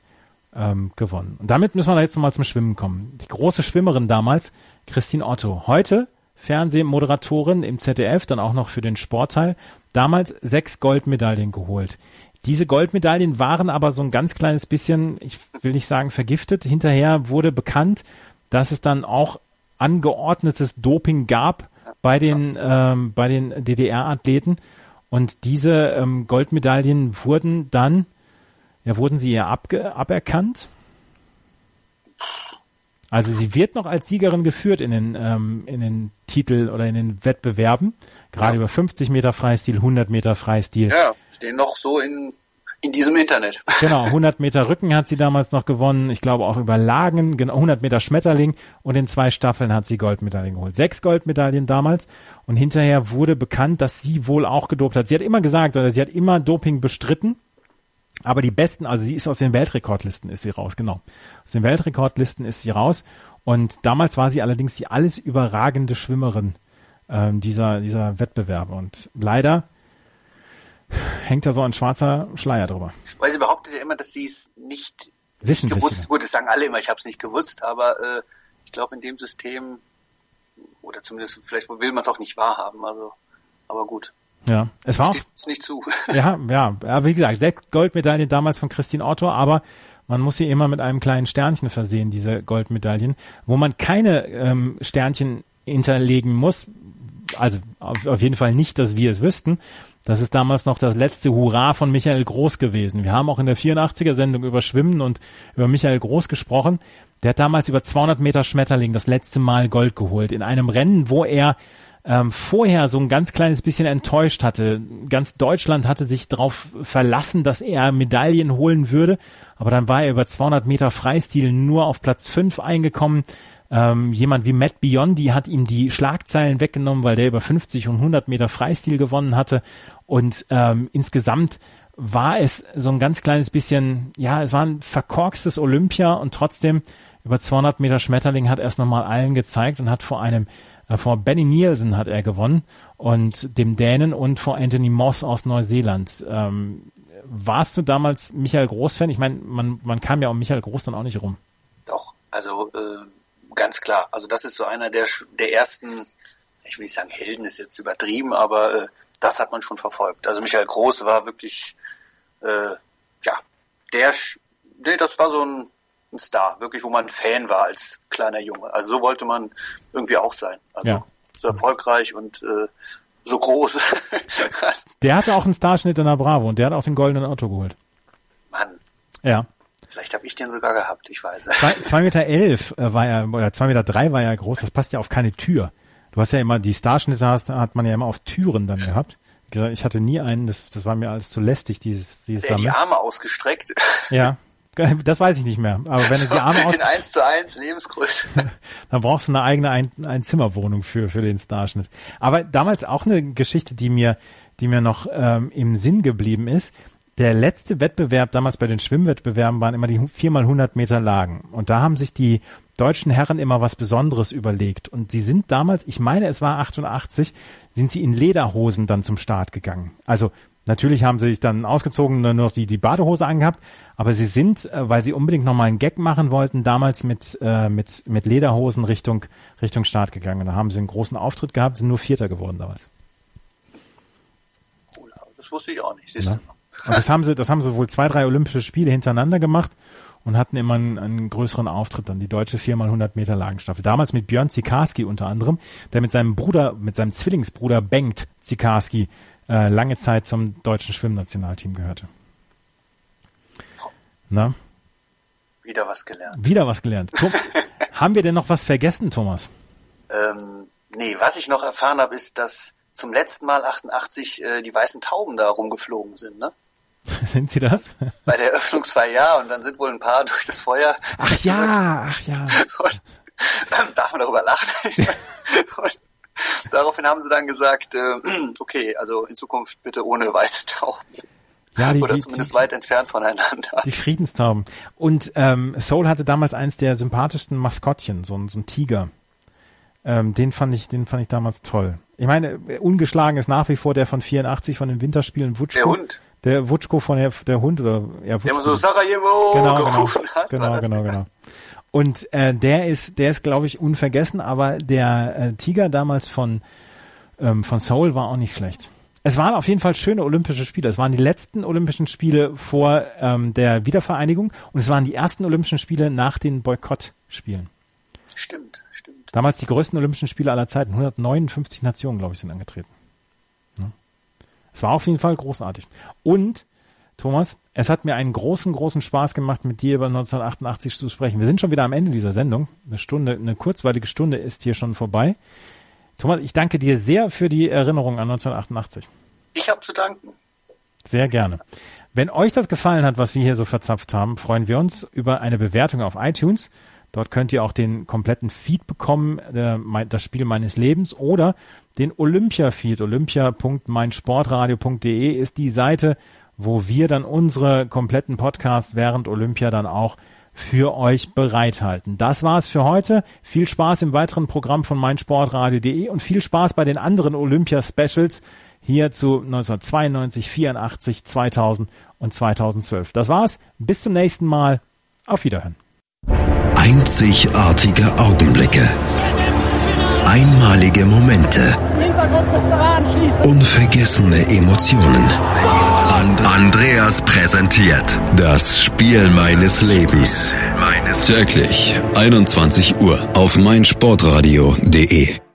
ähm, gewonnen. Und damit müssen wir jetzt nochmal zum Schwimmen kommen. Die große Schwimmerin damals, Christine Otto. Heute Fernsehmoderatorin im ZDF, dann auch noch für den Sportteil. Damals sechs Goldmedaillen geholt. Diese Goldmedaillen waren aber so ein ganz kleines bisschen, ich will nicht sagen vergiftet. Hinterher wurde bekannt, dass es dann auch angeordnetes Doping gab bei den, ähm, bei den DDR-Athleten. Und diese ähm, Goldmedaillen wurden dann, ja, wurden sie ihr abge aberkannt. Also sie wird noch als Siegerin geführt in den, ähm, in den Titel oder in den Wettbewerben. Gerade Ja. über 50 Meter Freistil, 100 Meter Freistil. Ja, stehen noch so in, in diesem Internet. Genau, 100 Meter Rücken hat sie damals noch gewonnen. Ich glaube auch über Lagen, genau, 100 Meter Schmetterling und in zwei Staffeln hat sie Goldmedaillen geholt. Sechs Goldmedaillen damals und hinterher wurde bekannt, dass sie wohl auch gedopt hat. Sie hat immer gesagt oder sie hat immer Doping bestritten. Aber die besten, also sie ist aus den Weltrekordlisten ist sie raus, genau. Aus den Weltrekordlisten ist sie raus. Und damals war sie allerdings die alles überragende Schwimmerin ähm, dieser, dieser Wettbewerbe. Und leider hängt da so ein schwarzer Schleier drüber. Weil sie behauptet ja immer, dass sie es nicht Wissentlich. gewusst. Gut, das sagen alle immer, ich habe es nicht gewusst, aber äh, ich glaube in dem System oder zumindest vielleicht will man es auch nicht wahrhaben. Also, aber gut, Ja, es war auch, nicht zu. ja, ja, ja, wie gesagt, sechs Goldmedaillen damals von Christine Otto, aber man muss sie immer mit einem kleinen Sternchen versehen, diese Goldmedaillen, wo man keine ähm, Sternchen hinterlegen muss, also auf, auf jeden Fall nicht, dass wir es wüssten. Das ist damals noch das letzte Hurra von Michael Groß gewesen. Wir haben auch in der 84er Sendung über Schwimmen und über Michael Groß gesprochen. Der hat damals über 200 Meter Schmetterling das letzte Mal Gold geholt in einem Rennen, wo er ähm, vorher so ein ganz kleines bisschen enttäuscht hatte. Ganz Deutschland hatte sich darauf verlassen, dass er Medaillen holen würde, aber dann war er über 200 Meter Freistil nur auf Platz 5 eingekommen. Ähm, jemand wie Matt Biondi hat ihm die Schlagzeilen weggenommen, weil der über 50 und 100 Meter Freistil gewonnen hatte. Und ähm, insgesamt war es so ein ganz kleines bisschen, ja, es war ein verkorkstes Olympia und trotzdem über 200 Meter Schmetterling hat er es nochmal allen gezeigt und hat vor einem, vor Benny Nielsen hat er gewonnen und dem Dänen und vor Anthony Moss aus Neuseeland. Ähm, warst du damals Michael Groß-Fan? Ich meine, man, man kam ja um Michael Groß dann auch nicht rum. Doch, also äh, ganz klar. Also das ist so einer der der ersten, ich will nicht sagen Helden ist jetzt übertrieben, aber äh, das hat man schon verfolgt. Also Michael Groß war wirklich, äh, ja, der, nee, das war so ein, ein Star, wirklich, wo man Fan war als kleiner Junge. Also so wollte man irgendwie auch sein. Also Ja. so erfolgreich und äh, so groß. Der hatte auch einen Starschnitt in der Bravo und der hat auch den goldenen Auto geholt. Mann, Ja. vielleicht habe ich den sogar gehabt, ich weiß. Zwei, zwei Meter elf äh, war er, oder zwei Meter drei war er groß, das passt ja auf keine Tür. Du hast ja immer, die Starschnitte hast, hat man ja immer auf Türen dann gehabt. Ich hatte nie einen, das, das war mir alles zu lästig, dieses, dieses Der die Sammeln. Arme ausgestreckt. Ja. Das weiß ich nicht mehr. Aber wenn du die Arme aus... In 1 zu 1 Lebensgröße. dann brauchst du eine eigene Ein Einzimmerwohnung für, für den Starschnitt. Aber damals auch eine Geschichte, die mir, die mir noch ähm, im Sinn geblieben ist. Der letzte Wettbewerb damals bei den Schwimmwettbewerben waren immer die 4x100 Meter Lagen. Und da haben sich die deutschen Herren immer was Besonderes überlegt. Und sie sind damals, ich meine, es war 88, sind sie in Lederhosen dann zum Start gegangen. Also Natürlich haben sie sich dann ausgezogen, nur noch die, die Badehose angehabt, aber sie sind, äh, weil sie unbedingt nochmal einen Gag machen wollten, damals mit, äh, mit, mit Lederhosen Richtung, Richtung Start gegangen. Da haben sie einen großen Auftritt gehabt, sind nur Vierter geworden damals. Das wusste ich auch nicht. Ja. Und das haben sie, das haben sie wohl zwei, drei Olympische Spiele hintereinander gemacht und hatten immer einen, einen größeren Auftritt dann, die deutsche 4x100 Meter Lagenstaffel. Damals mit Björn Zikarski unter anderem, der mit seinem Bruder, mit seinem Zwillingsbruder Bengt Zikarski äh, lange Zeit zum deutschen Schwimmnationalteam gehörte. Na? Wieder was gelernt. Wieder was gelernt. Tom, haben wir denn noch was vergessen, Thomas? Ähm, nee, was ich noch erfahren habe, ist, dass zum letzten Mal 88 äh, die weißen Tauben da rumgeflogen sind, ne? sind sie das? Bei der Eröffnungsfeier ja, und dann sind wohl ein paar durch das Feuer. Ach ja, ach ja. Und, ähm, darf man darüber lachen? und, Daraufhin haben sie dann gesagt, äh, okay, also in Zukunft bitte ohne weiße Tauben. Ja, die, Oder die, zumindest die, weit entfernt voneinander. Die Friedenstauben. Und ähm, Soul hatte damals eins der sympathischsten Maskottchen, so ein, so ein Tiger. Ähm, den fand ich, den fand ich damals toll. Ich meine, ungeschlagen ist nach wie vor der von 84 von den Winterspielen Wutschko. Der Hund. Der Wutschko von der, der Hund oder ja, Wutschko. Der immer so Sarajevo genau, genau. gerufen genau, hat. Genau, genau, genau. Und äh, der ist, der ist, glaube ich, unvergessen, aber der äh, Tiger damals von, ähm, von Seoul war auch nicht schlecht. Es waren auf jeden Fall schöne Olympische Spiele. Es waren die letzten Olympischen Spiele vor ähm, der Wiedervereinigung und es waren die ersten Olympischen Spiele nach den Boykottspielen. Stimmt, stimmt. Damals die größten Olympischen Spiele aller Zeiten. 159 Nationen, glaube ich, sind angetreten. Ja. Es war auf jeden Fall großartig. Und Thomas, es hat mir einen großen, großen Spaß gemacht, mit dir über 1988 zu sprechen. Wir sind schon wieder am Ende dieser Sendung. Eine Stunde, eine kurzweilige Stunde ist hier schon vorbei. Thomas, ich danke dir sehr für die Erinnerung an 1988. Ich habe zu danken. Sehr gerne. Wenn euch das gefallen hat, was wir hier so verzapft haben, freuen wir uns über eine Bewertung auf iTunes. Dort könnt ihr auch den kompletten Feed bekommen, äh, das Spiel meines Lebens oder den Olympia-Feed. Olympia.meinsportradio.de ist die Seite, wo wir dann unsere kompletten Podcasts während Olympia dann auch für euch bereithalten. Das war's für heute. Viel Spaß im weiteren Programm von meinsportradio.de und viel Spaß bei den anderen Olympia-Specials hier zu 1992, 84, 2000 und 2012. Das war's. Bis zum nächsten Mal. Auf Wiederhören. Einzigartige Augenblicke. Einmalige Momente. Unvergessene Emotionen. Andreas präsentiert das Spiel meines Lebens. Täglich 21 Uhr auf meinsportradio.de.